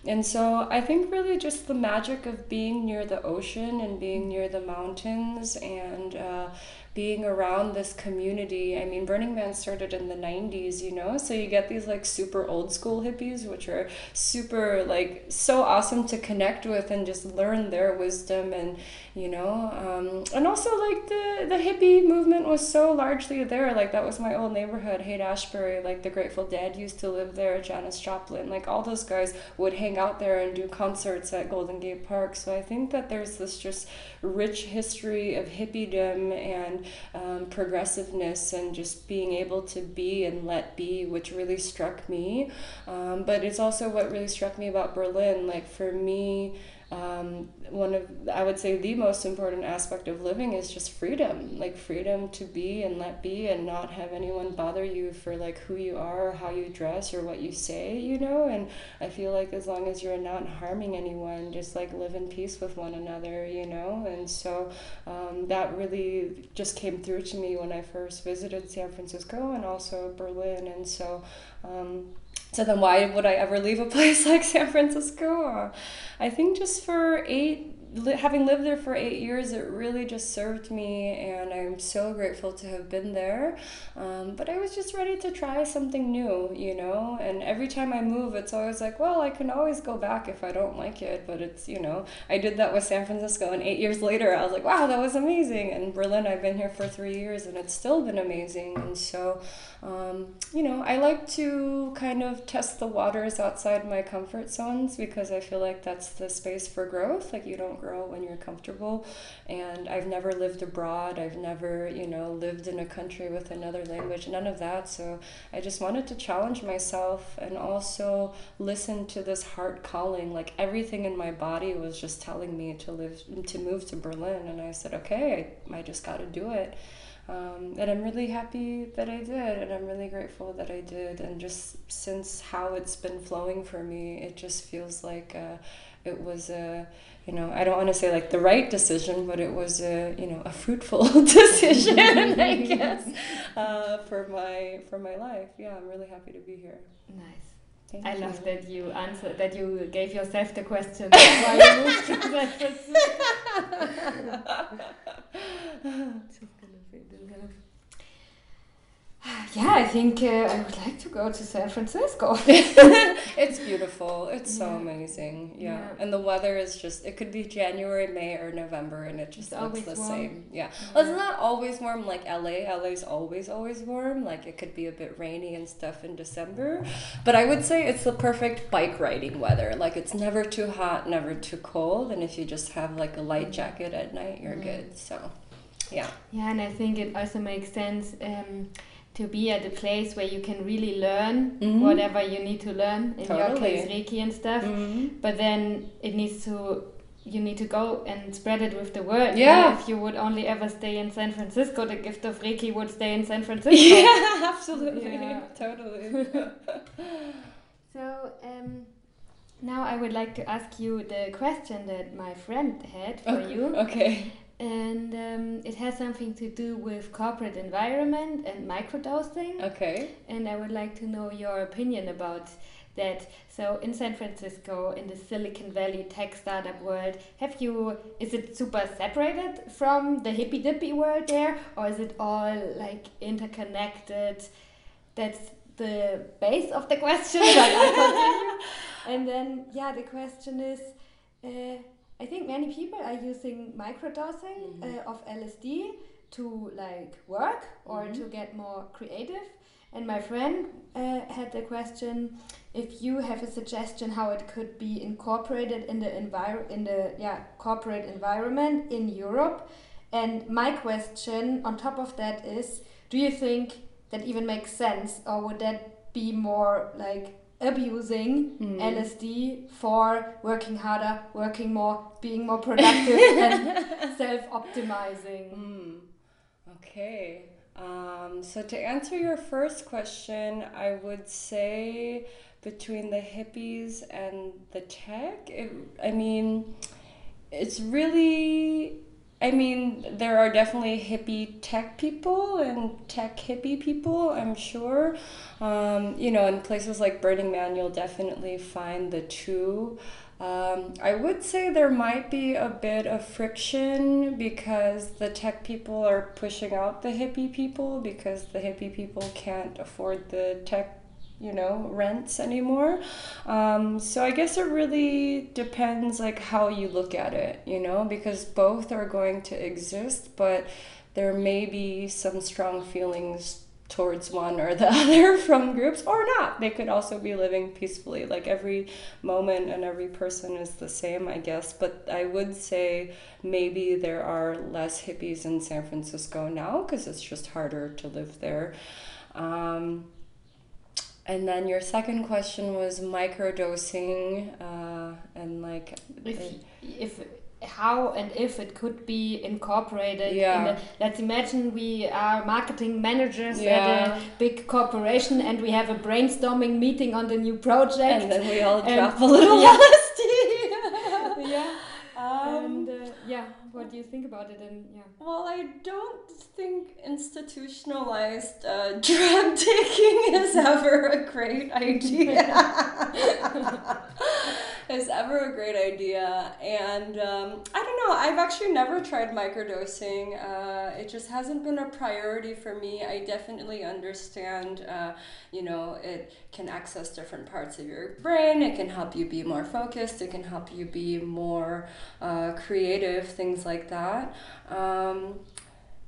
And so I think really just the magic of being near the ocean and being near the mountains and uh, being around this community. I mean, Burning Man started in the 90s, you know, so you get these like super old school hippies, which are super like so awesome to connect with and just learn their wisdom and, you know, um, and also like the, the hippie movement was so largely there. Like that was my old neighborhood, Haight Ashbury, like the Grateful Dead used to live there, Janis Joplin, like all those guys would hang out there and do concerts at Golden Gate Park. So I think that there's this just rich history of hippiedom and um, progressiveness and just being able to be and let be, which really struck me. Um, but it's also what really struck me about Berlin. Like for me, um, one of I would say the most important aspect of living is just freedom, like freedom to be and let be and not have anyone bother you for like who you are, or how you dress, or what you say, you know. And I feel like as long as you're not harming anyone, just like live in peace with one another, you know. And so um, that really just came through to me when I first visited San Francisco and also Berlin. And so. Um, so then, why would I ever leave a place like San Francisco? I think just for eight having lived there for eight years, it really just served me, and I'm so grateful to have been there. Um, but I was just ready to try something new, you know. And every time I move, it's always like, well, I can always go back if I don't like it. But it's, you know, I did that with San Francisco, and eight years later, I was like, wow, that was amazing. And Berlin, I've been here for three years, and it's still been amazing. And so, um, you know, I like to kind of test the waters outside my comfort zones because I feel like that's the space for growth. Like, you don't grow when you're comfortable. And I've never lived abroad. I've never, you know, lived in a country with another language, none of that. So I just wanted to challenge myself and also listen to this heart calling. Like everything in my body was just telling me to live, to move to Berlin. And I said, okay, I, just got to do it. Um, and I'm really happy that I did, and I'm really grateful that I did. And just since how it's been flowing for me, it just feels like uh, it was a you know, I don't want to say like the right decision, but it was a you know a fruitful decision, I guess, uh, for my for my life. Yeah, I'm really happy to be here. Nice. Thank I you. love that you answered that you gave yourself the question why you moved to that. Just gonna fit. Yeah, I think uh, I would like to go to San Francisco. it's beautiful. It's so Yeah. amazing. Yeah. Yeah. And the weather is just, it could be January, May, or November, and it just It's looks the warm. same. Yeah. Well, it's not always warm like LA. LA's always, always warm. Like it could be a bit rainy and stuff in December. But I would say it's the perfect bike riding weather. Like it's never too hot, never too cold. And if you just have like a light jacket at night, you're Mm. good. So, yeah. Yeah, and I think it also makes sense um, to be at a place where you can really learn Mhm. whatever you need to learn. In your case, Reiki and stuff. Mhm. But then it needs to. You need to go and spread it with the world. Yeah. If you would only ever stay in San Francisco, the gift of Reiki would stay in San Francisco. Yeah, absolutely. Yeah. Totally. So um, now I would like to ask you the question that my friend had for Okay. you. okay. And um, it has something to do with corporate environment and microdosing. Okay. And I would like to know your opinion about that. So in San Francisco, in the Silicon Valley tech startup world, have you is it super separated from the hippy dippy world there, or is it all like interconnected? That's the base of the question, but I continue. And then yeah, the question is. Uh, I think many people are using microdosing Mhm. uh, of LSD to like work or Mhm. to get more creative. And my friend uh, had the question if you have a suggestion how it could be incorporated in the envir- in the yeah corporate environment in Europe. And my question on top of that is, do you think that even makes sense, or would that be more like abusing Hmm. LSD for working harder, working more, being more productive, and self-optimizing? Mm, okay. Um, so to answer your first question, I would say between the hippies and the tech, it, I mean, it's really. I mean, there are definitely hippie tech people and tech hippie people, I'm sure. Um, you know, in places like Burning Man, you'll definitely find the two. Um, I would say there might be a bit of friction because the tech people are pushing out the hippie people because the hippie people can't afford the tech, you know, rents anymore. Um, so I guess it really depends like how you look at it, you know, because both are going to exist, but there may be some strong feelings towards one or the other from groups or not. They could also be living peacefully. Like every moment and every person is the same, I guess. But I would say maybe there are less hippies in San Francisco now because it's just harder to live there. Um, and then your second question was microdosing uh, and like If, if how and if it could be incorporated in Yeah. let's imagine we are marketing managers Yeah. at a big corporation and we have a brainstorming meeting on the new project and then we all drop a little yeah Um, and uh, yeah what do you think about it and yeah Well, I don't think institutionalized uh, drug taking is ever a great idea. is ever a great idea. And um, I don't know, I've actually never tried microdosing. Uh, it just hasn't been a priority for me. I definitely understand, uh, you know, it can access different parts of your brain, it can help you be more focused, it can help you be more uh, creative, things like that. Um,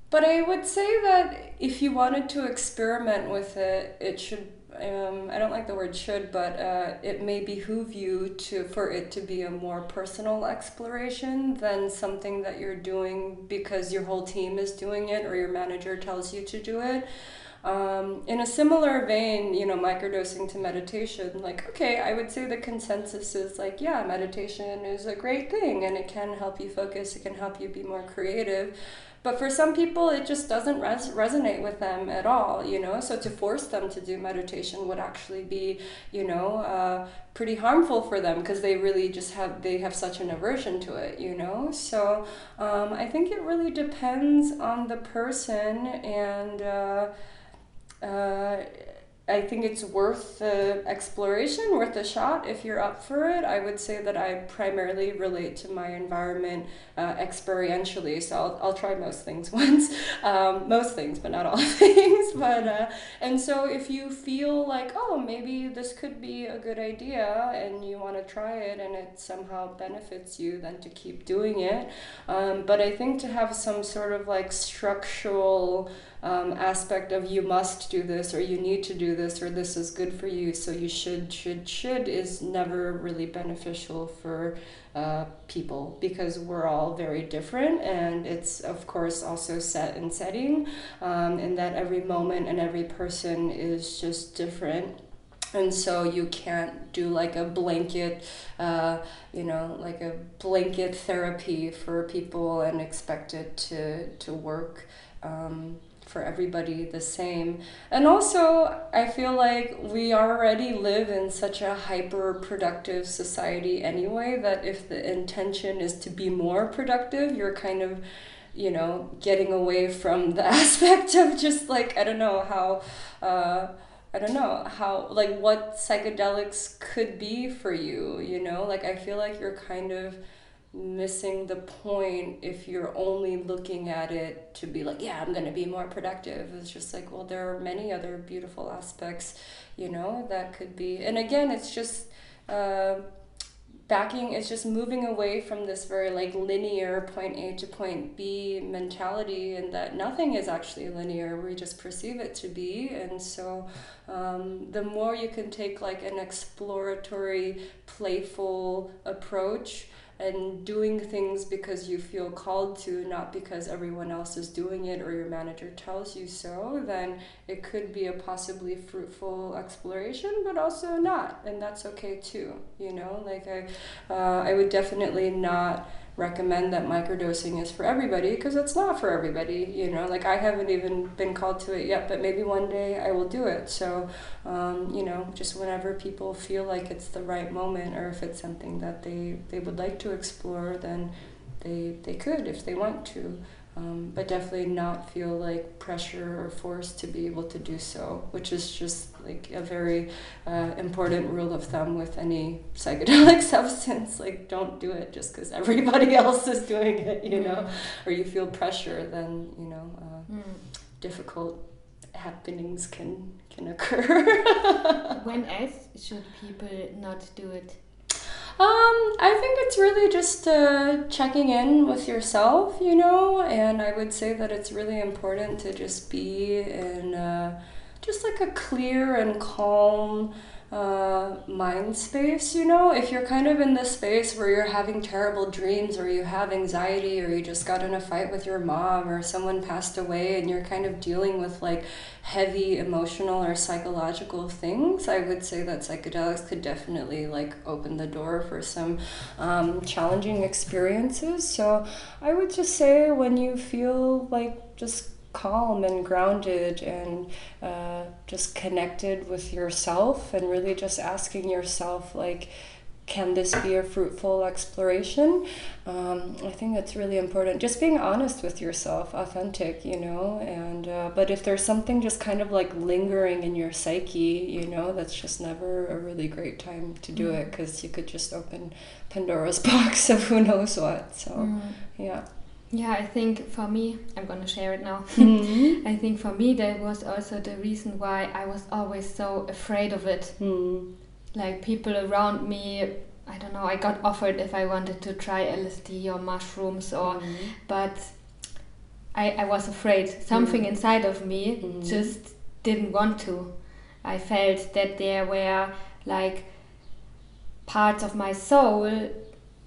but I would say that if you wanted to experiment with it, it should. Um, I don't like the word should, but uh, it may behoove you to for it to be a more personal exploration than something that you're doing because your whole team is doing it or your manager tells you to do it. Um, in a similar vein, you know, microdosing to meditation, like, okay, I would say the consensus is like, yeah, meditation is a great thing and it can help you focus, it can help you be more creative. But for some people, it just doesn't res- resonate with them at all, you know? So to force them to do meditation would actually be, you know, uh, pretty harmful for them because they really just have, they have such an aversion to it, you know? So um, I think it really depends on the person and, uh, uh, I think it's worth the exploration, worth a shot if you're up for it. I would say that I primarily relate to my environment uh, experientially, so I'll, I'll try most things once, um, most things, but not all things. But uh, and so if you feel like oh maybe this could be a good idea and you want to try it and it somehow benefits you, then to keep doing it. Um, but I think to have some sort of like structural um, aspect of you must do this or you need to do this or this is good for you. So you should should should is never really beneficial for uh, people because we're all very different and it's of course also set and setting um, and that every moment and every person is just different. And so you can't do like a blanket uh, you know like a blanket therapy for people and expect it to to work um, for everybody the same. And also, I feel like we already live in such a hyper productive society anyway that if the intention is to be more productive, you're kind of you know getting away from the aspect of just like i don't know how uh, i don't know how like what psychedelics could be for you you know like i feel like you're kind of missing the point if you're only looking at it to be like yeah i'm going to be more productive. It's just like well there are many other beautiful aspects you know that could be and again it's just uh, backing is just moving away from this very like linear point a to point b mentality and that nothing is actually linear. We just perceive it to be. And so um, the more you can take like an exploratory playful approach and doing things because you feel called to, not because everyone else is doing it or your manager tells you so, then it could be a possibly fruitful exploration, but also not, and that's okay too. You know, like I, uh, I would definitely not recommend that microdosing is for everybody because it's not for everybody you know? Like i haven't even been called to it yet but maybe one day i will do it. So um, you know just whenever people feel like it's the right moment or if it's something that they they would like to explore then they they could if they want to um, but definitely not feel like pressure or forced to be able to do so, which is just like a very uh, important rule of thumb with any psychedelic substance. Like, don't do it just because everybody else is doing it, you know, mm. or you feel pressure, then, you know, uh, mm. difficult happenings can can occur. when else should people not do it? Um, I think it's really just uh, checking in with yourself, you know, and I would say that it's really important to just be in uh, just like a clear and calm uh, mind space, you know, if you're kind of in this space where you're having terrible dreams or you have anxiety or you just got in a fight with your mom or someone passed away and you're kind of dealing with like heavy emotional or psychological things, I would say that psychedelics could definitely like open the door for some um, challenging experiences. So I would just say when you feel like just calm and grounded and uh, just connected with yourself and really just asking yourself like can this be a fruitful exploration um, i think that's really important just being honest with yourself authentic you know and uh, but if there's something just kind of like lingering in your psyche you know that's just never a really great time to do mm. it because you could just open pandora's box of who knows what so mm. yeah yeah, I think for me, I'm gonna share it now. Mm-hmm. I think for me, that was also the reason why I was always so afraid of it. Mm. Like people around me, I don't know, I got offered if I wanted to try LSD or mushrooms, or mm. but I, I was afraid. Something mm. inside of me just didn't want to. I felt that there were like parts of my soul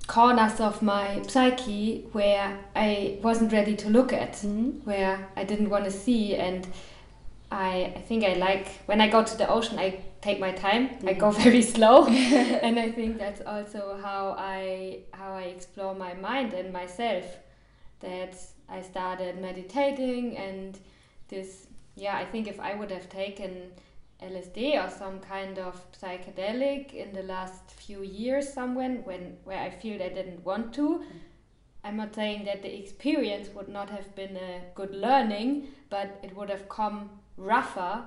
corners of my psyche where I wasn't ready to look at, mm-hmm. where I didn't want to see. And I, I think I like when I go to the ocean, I take my time. Mm-hmm. I go mm-hmm. very slow, and I think that's also how I how I explore my mind and myself. That I started meditating and this. Yeah, I think if I would have taken LSD or some kind of psychedelic in the last few years somewhere when where I feel I didn't want to. I'm not saying that the experience would not have been a good learning, but it would have come rougher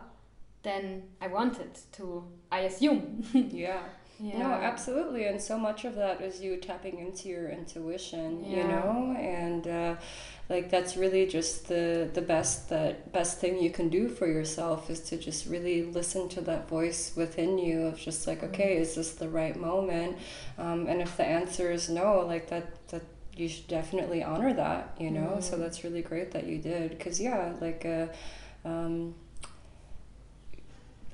than I wanted to, I assume. yeah. Yeah. No, absolutely. And so much of that is you tapping into your intuition, yeah. you know, and uh, like that's really just the the best that best thing you can do for yourself is to just really listen to that voice within you of just like, mm-hmm. okay, is this the right moment? Um, and if the answer is no, like that that you should definitely honor that, you know. Mm. So that's really great that you did, because yeah, like. Uh, um,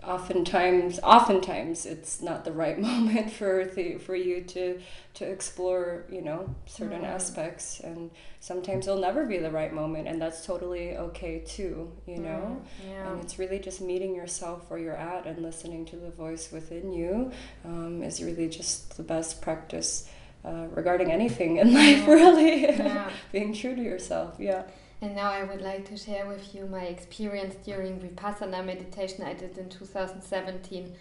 oftentimes oftentimes it's not the right moment for the for you to to explore you know certain mm. aspects and sometimes it'll never be the right moment and that's totally okay too you know mm. yeah. and it's really just meeting yourself where you're at and listening to the voice within you um, is really just the best practice uh, regarding anything in life really yeah. being true to yourself yeah and now I would like to share with you my experience during Vipassana meditation I did in 2017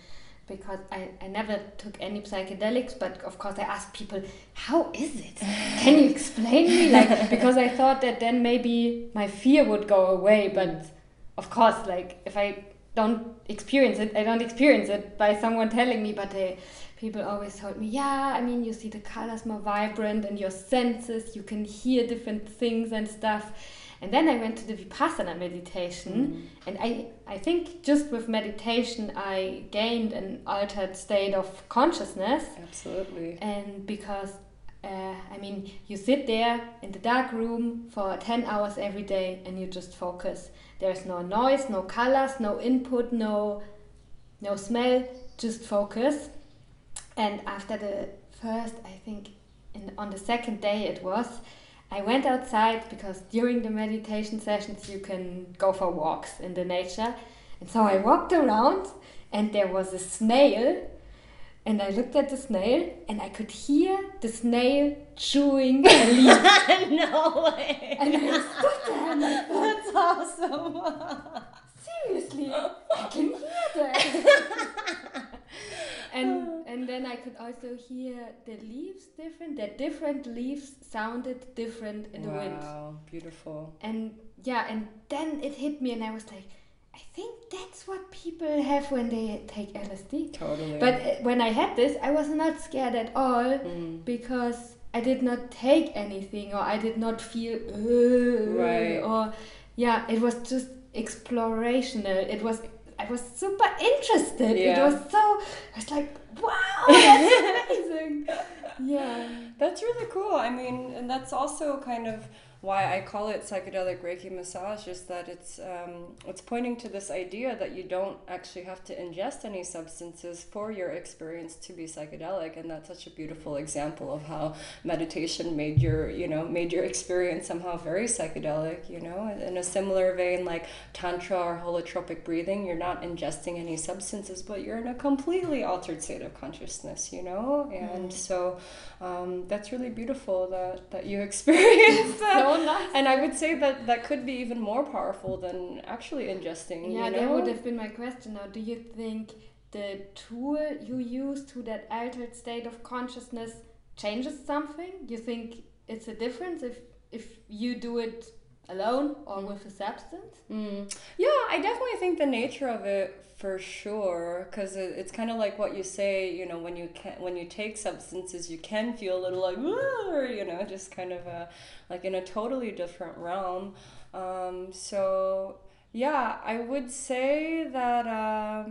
because I, I never took any psychedelics, but of course I asked people, how is it? Can you explain me? Like because I thought that then maybe my fear would go away, but of course, like if I don't experience it, I don't experience it by someone telling me, but they people always told me, yeah, I mean you see the colors more vibrant and your senses, you can hear different things and stuff and then I went to the Vipassana meditation, mm. and I, I think just with meditation, I gained an altered state of consciousness. Absolutely. And because, uh, I mean, you sit there in the dark room for 10 hours every day and you just focus. There's no noise, no colors, no input, no, no smell, just focus. And after the first, I think, in, on the second day it was, I went outside because during the meditation sessions you can go for walks in the nature. And so I walked around and there was a snail and I looked at the snail and I could hear the snail chewing a leaf. no way. And I stood there and I thought, That's awesome. Seriously, I can hear that. and and then I could also hear the leaves different. The different leaves sounded different in the wow, wind. Wow, beautiful. And yeah, and then it hit me, and I was like, I think that's what people have when they take LSD. Totally. But uh, when I had this, I was not scared at all mm. because I did not take anything, or I did not feel right. or yeah, it was just explorational. It was I was super interested. Yeah. It was so I was like, wow, that's amazing. yeah. That's really cool. I mean, and that's also kind of why I call it psychedelic Reiki massage is that it's um, it's pointing to this idea that you don't actually have to ingest any substances for your experience to be psychedelic, and that's such a beautiful example of how meditation made your you know made your experience somehow very psychedelic. You know, in a similar vein like tantra or holotropic breathing, you're not ingesting any substances, but you're in a completely altered state of consciousness. You know, and mm. so um, that's really beautiful that that you experienced that. And I would say that that could be even more powerful than actually ingesting. Yeah, you know? that would have been my question. Now, do you think the tool you use to that altered state of consciousness changes something? You think it's a difference if if you do it alone or mm. with a substance? Mm. Yeah, I definitely think the nature of it for sure because it, it's kind of like what you say you know when you can when you take substances you can feel a little like you know just kind of a like in a totally different realm. Um, so yeah i would say that uh,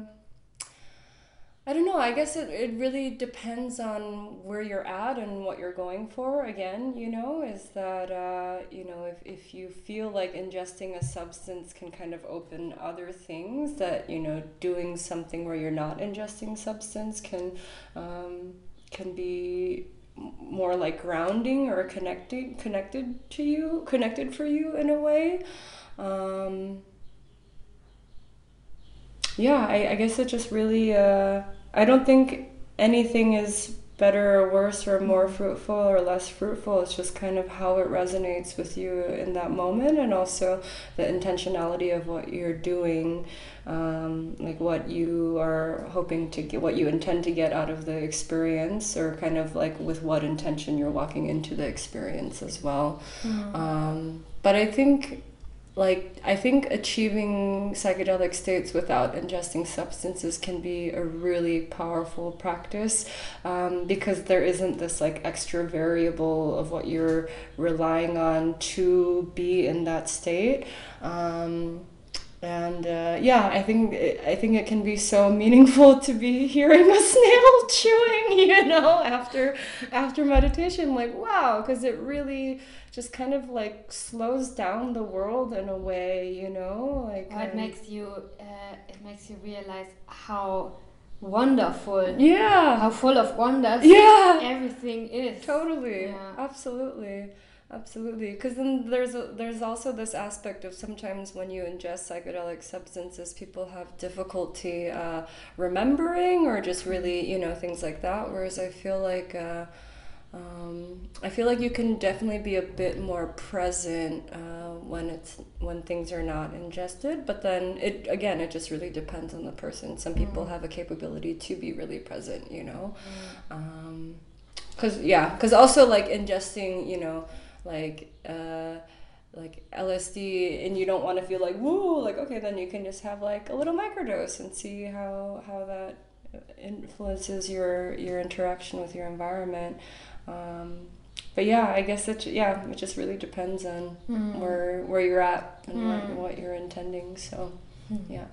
I don't know. I guess it, it really depends on where you're at and what you're going for. Again, you know, is that, uh, you know, if, if you feel like ingesting a substance can kind of open other things, that, you know, doing something where you're not ingesting substance can, um, can be more like grounding or connected connected to you connected for you in a way um, yeah, I, I guess it just really, uh, I don't think anything is better or worse or more fruitful or less fruitful. It's just kind of how it resonates with you in that moment and also the intentionality of what you're doing, um, like what you are hoping to get, what you intend to get out of the experience, or kind of like with what intention you're walking into the experience as well. Mm. Um, but I think like I think achieving psychedelic states without ingesting substances can be a really powerful practice um, because there isn't this like extra variable of what you're relying on to be in that state. Um, and uh, yeah, I think I think it can be so meaningful to be hearing a snail chewing, you know, after after meditation. Like wow, because it really just kind of like slows down the world in a way, you know, like oh, it um, makes you uh, it makes you realize how wonderful yeah. how full of wonders yeah. everything is. Totally. Yeah. absolutely absolutely because then there's a, there's also this aspect of sometimes when you ingest psychedelic substances people have difficulty uh, remembering or just really you know things like that whereas i feel like uh, um, I feel like you can definitely be a bit more present uh, when it's when things are not ingested, but then it again it just really depends on the person. Some people mm. have a capability to be really present, you know, because mm. um, yeah, because also like ingesting, you know, like. Uh, like LSD and you don't want to feel like woo like okay then you can just have like a little microdose and see how how that influences your your interaction with your environment um, but yeah, I guess it yeah it just really depends on mm. where where you're at and mm. what, what, you're intending. So mm. yeah.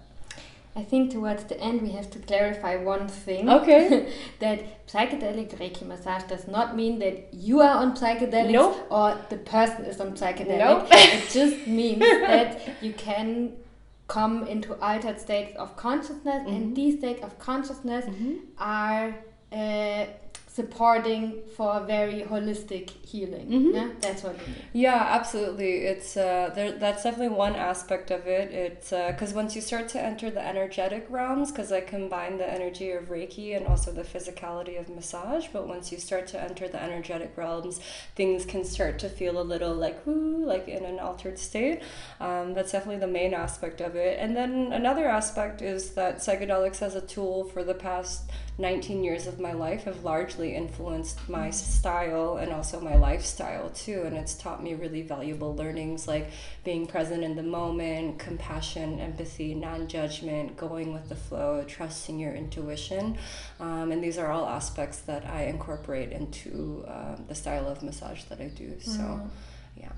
I think towards the end we have to clarify one thing. Okay. that psychedelic Reiki massage does not mean that you are on psychedelics nope. or the person is on psychedelic. Nope. it just means that you can come into altered states of consciousness -hmm. and mm-hmm. these states of consciousness -hmm. are uh, supporting for a very holistic healing. Mm-hmm. Yeah, that's what. Yeah, absolutely. It's uh, there. That's definitely one aspect of it. It's because uh, once you start to enter the energetic realms, because I combine the energy of Reiki and also the physicality of massage. But once you start to enter the energetic realms, things can start to feel a little like whoo, like in an altered state. Um, that's definitely the main aspect of it. And then another aspect is that psychedelics as a tool for the past 19 years of my life have largely influenced my style and also my lifestyle too. And it's taught me really valuable learnings like being present in the moment, compassion, empathy, non judgment, going with the flow, trusting your intuition. Um, and these are all aspects that I incorporate into uh, the style of massage that I do. So, mm. yeah.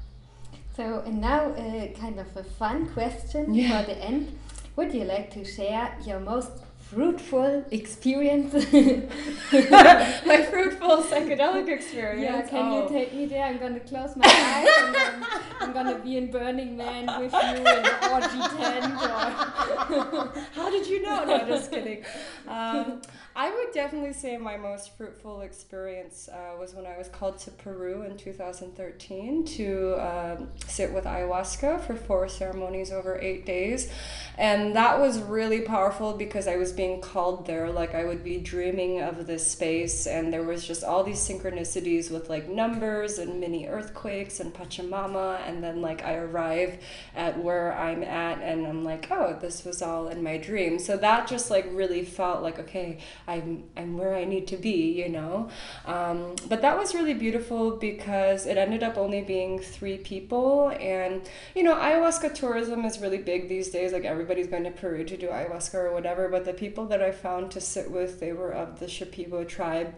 So, and now uh, kind of a fun question yeah. for the end. Would you like to share your most fruitful experience. my fruitful psychedelic experience. Yeah, can oh. you take me there? I'm gonna close my eyes and then I'm gonna be in Burning Man with you in the orgy tent. Or How did you know? No, just kidding. Um, I would definitely say my most fruitful experience uh, was when I was called to Peru in 2013 to um, sit with ayahuasca for four ceremonies over eight days. And that was really powerful because I was being called there. Like I would be dreaming of this space, and there was just all these synchronicities with like numbers and mini earthquakes and Pachamama. And then like I arrive at where I'm at, and I'm like, oh, this was all in my dream. So that just like really felt like, okay, I'm, I'm where I need to be, you know? Um, but that was really beautiful because it ended up only being three people. And, you know, ayahuasca tourism is really big these days. Like every everybody's going to Peru to do ayahuasca or whatever, but the people that I found to sit with, they were of the Shipibo tribe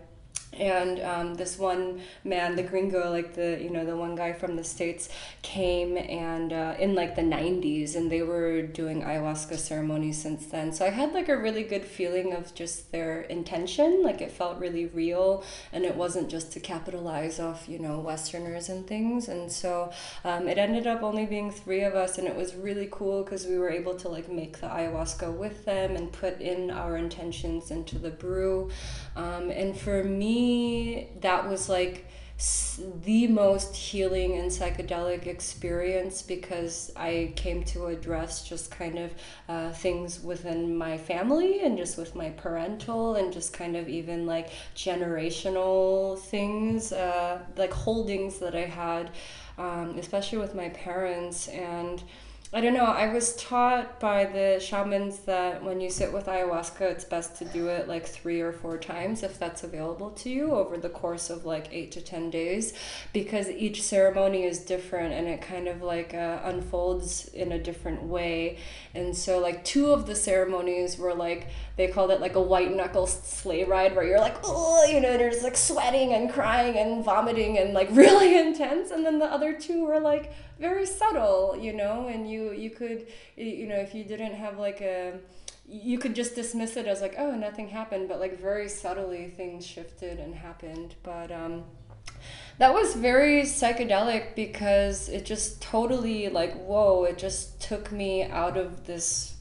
and um, this one man the gringo like the you know the one guy from the states came and uh, in like the 90s and they were doing ayahuasca ceremonies since then. So i had like a really good feeling of just their intention. Like it felt really real and it wasn't just to capitalize off you know westerners and things. And so um, it ended up only being three of us and it was really cool because we were able to like make the ayahuasca with them and put in our intentions into the brew um, and for me, that was like the most healing and psychedelic experience because I came to address just kind of uh, things within my family and just with my parental and just kind of even like generational things, uh, like holdings that I had, um, especially with my parents. And I don't know. I was taught by the shamans that when you sit with ayahuasca, it's best to do it like three or four times if that's available to you over the course of like eight to 10 days because each ceremony is different and it kind of like uh, unfolds in a different way. And so, like, two of the ceremonies were like, they called it like a white knuckle sleigh ride where you're like, oh, you know, you're just like sweating and crying and vomiting and like really intense. And then the other two were like very subtle, you know, and you you could, you know, if you didn't have like a you could just dismiss it as like oh nothing happened but like very subtly things shifted and happened. But um that was very psychedelic because it just totally like whoa it just took me out of this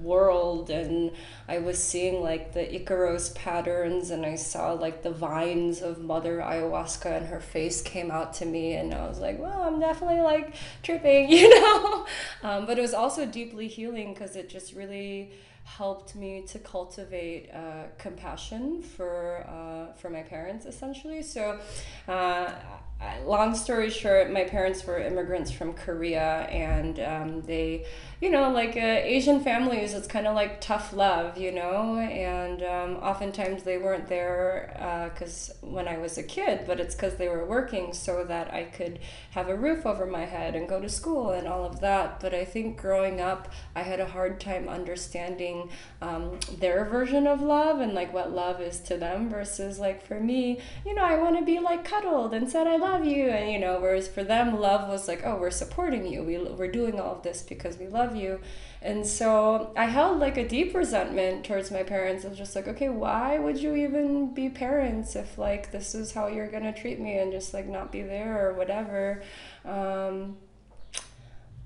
world and I was seeing like the Icaros patterns and I saw like the vines of mother ayahuasca and her face came out to me and I was like well I'm definitely like tripping you know? Um, but it was also deeply healing because it just really helped me to cultivate uh, compassion for uh, for my parents essentially. So uh, long story short my parents were immigrants from Korea and um, they you know, like uh, Asian families, it's kind of like tough love, you know, and um, oftentimes they weren't there because uh, when I was a kid, but it's because they were working so that I could have a roof over my head and go to school and all of that. But I think growing up, I had a hard time understanding um, their version of love and like what love is to them versus like for me, you know, I want to be like cuddled and said I love you, and you know, whereas for them, love was like, oh, we're supporting you, we, we're doing all of this because we love love you. And so I held like a deep resentment towards my parents. I was just like, okay, why would you even be parents if like this is how you're gonna treat me and just like not be there or whatever. Um,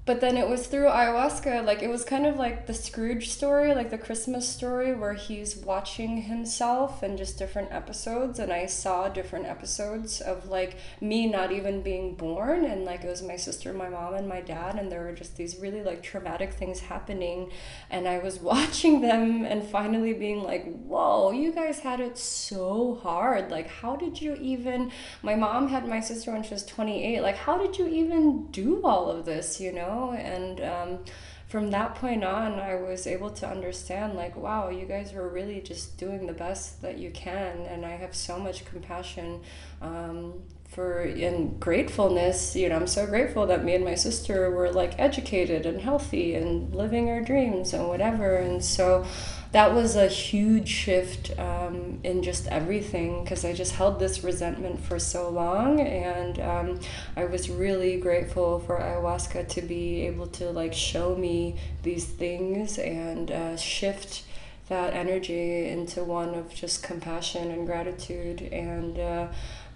but then it was through ayahuasca like it was kind of like the scrooge story like the christmas story where he's watching himself and just different episodes and i saw different episodes of like me not even being born and like it was my sister my mom and my dad and there were just these really like traumatic things happening and i was watching them and finally being like whoa you guys had it so hard. Like how did you even my mom had my sister when she was 28 like how did you even do all of this you know know? And um, from that point on i was able to understand like wow you guys were really just doing the best that you can and i have so much compassion um, for and gratefulness you know i'm so grateful that me and my sister were like educated and healthy and living our dreams and whatever and so that was a huge shift um, in just everything because I just held this resentment for so long, and um, I was really grateful for ayahuasca to be able to like show me these things and uh, shift that energy into one of just compassion and gratitude and. Uh,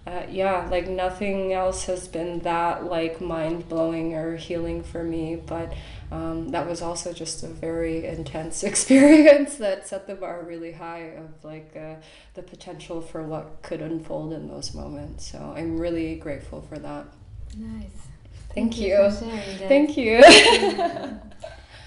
uh, yeah, like nothing else has been that like mind blowing or healing for me. But um, that was also just a very intense experience that set the bar really high of like uh, the potential for what could unfold in those moments. So I'm really grateful for that. Nice. Thank, Thank you. you. Thank you.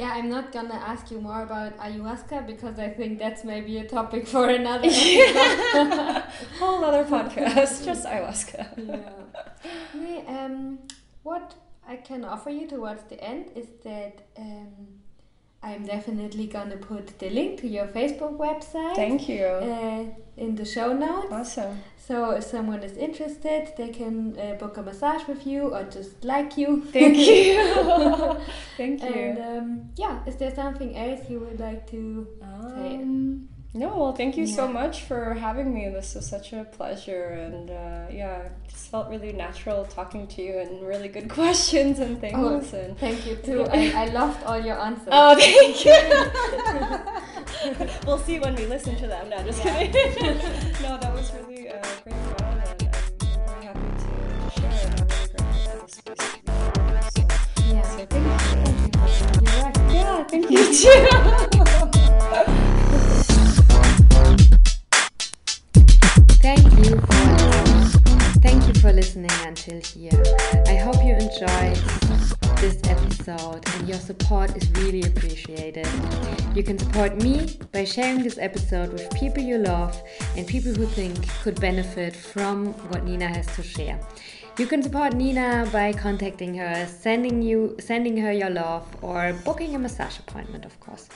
yeah, I'm not gonna ask you more about ayahuasca because I think that's maybe a topic for another whole other podcast, just ayahuasca. Yeah. um, what I can offer you towards the end is that um, I'm definitely gonna put the link to your Facebook website. Thank you. Uh, in the show notes. Awesome. So if someone is interested, they can uh, book a massage with you or just like you. Thank you. Thank you. And um, yeah, is there something else you would like to um, say? No, well, thank you yeah. so much for having me. This was such a pleasure, and uh, yeah, just felt really natural talking to you and really good questions and things. Oh, and thank you too. I, I loved all your answers. Oh, thank you. we'll see when we listen to them. No, just yeah. kidding. no, that was really uh, great fun, and I'm very happy to, to share it. Really grateful for this space. So, yeah, so thank you. You're right. Yeah, thank you too. Thank you for thank you for listening until here. I hope you enjoyed this episode and your support is really appreciated. You can support me by sharing this episode with people you love and people who think could benefit from what Nina has to share. You can support Nina by contacting her, sending you sending her your love or booking a massage appointment, of course.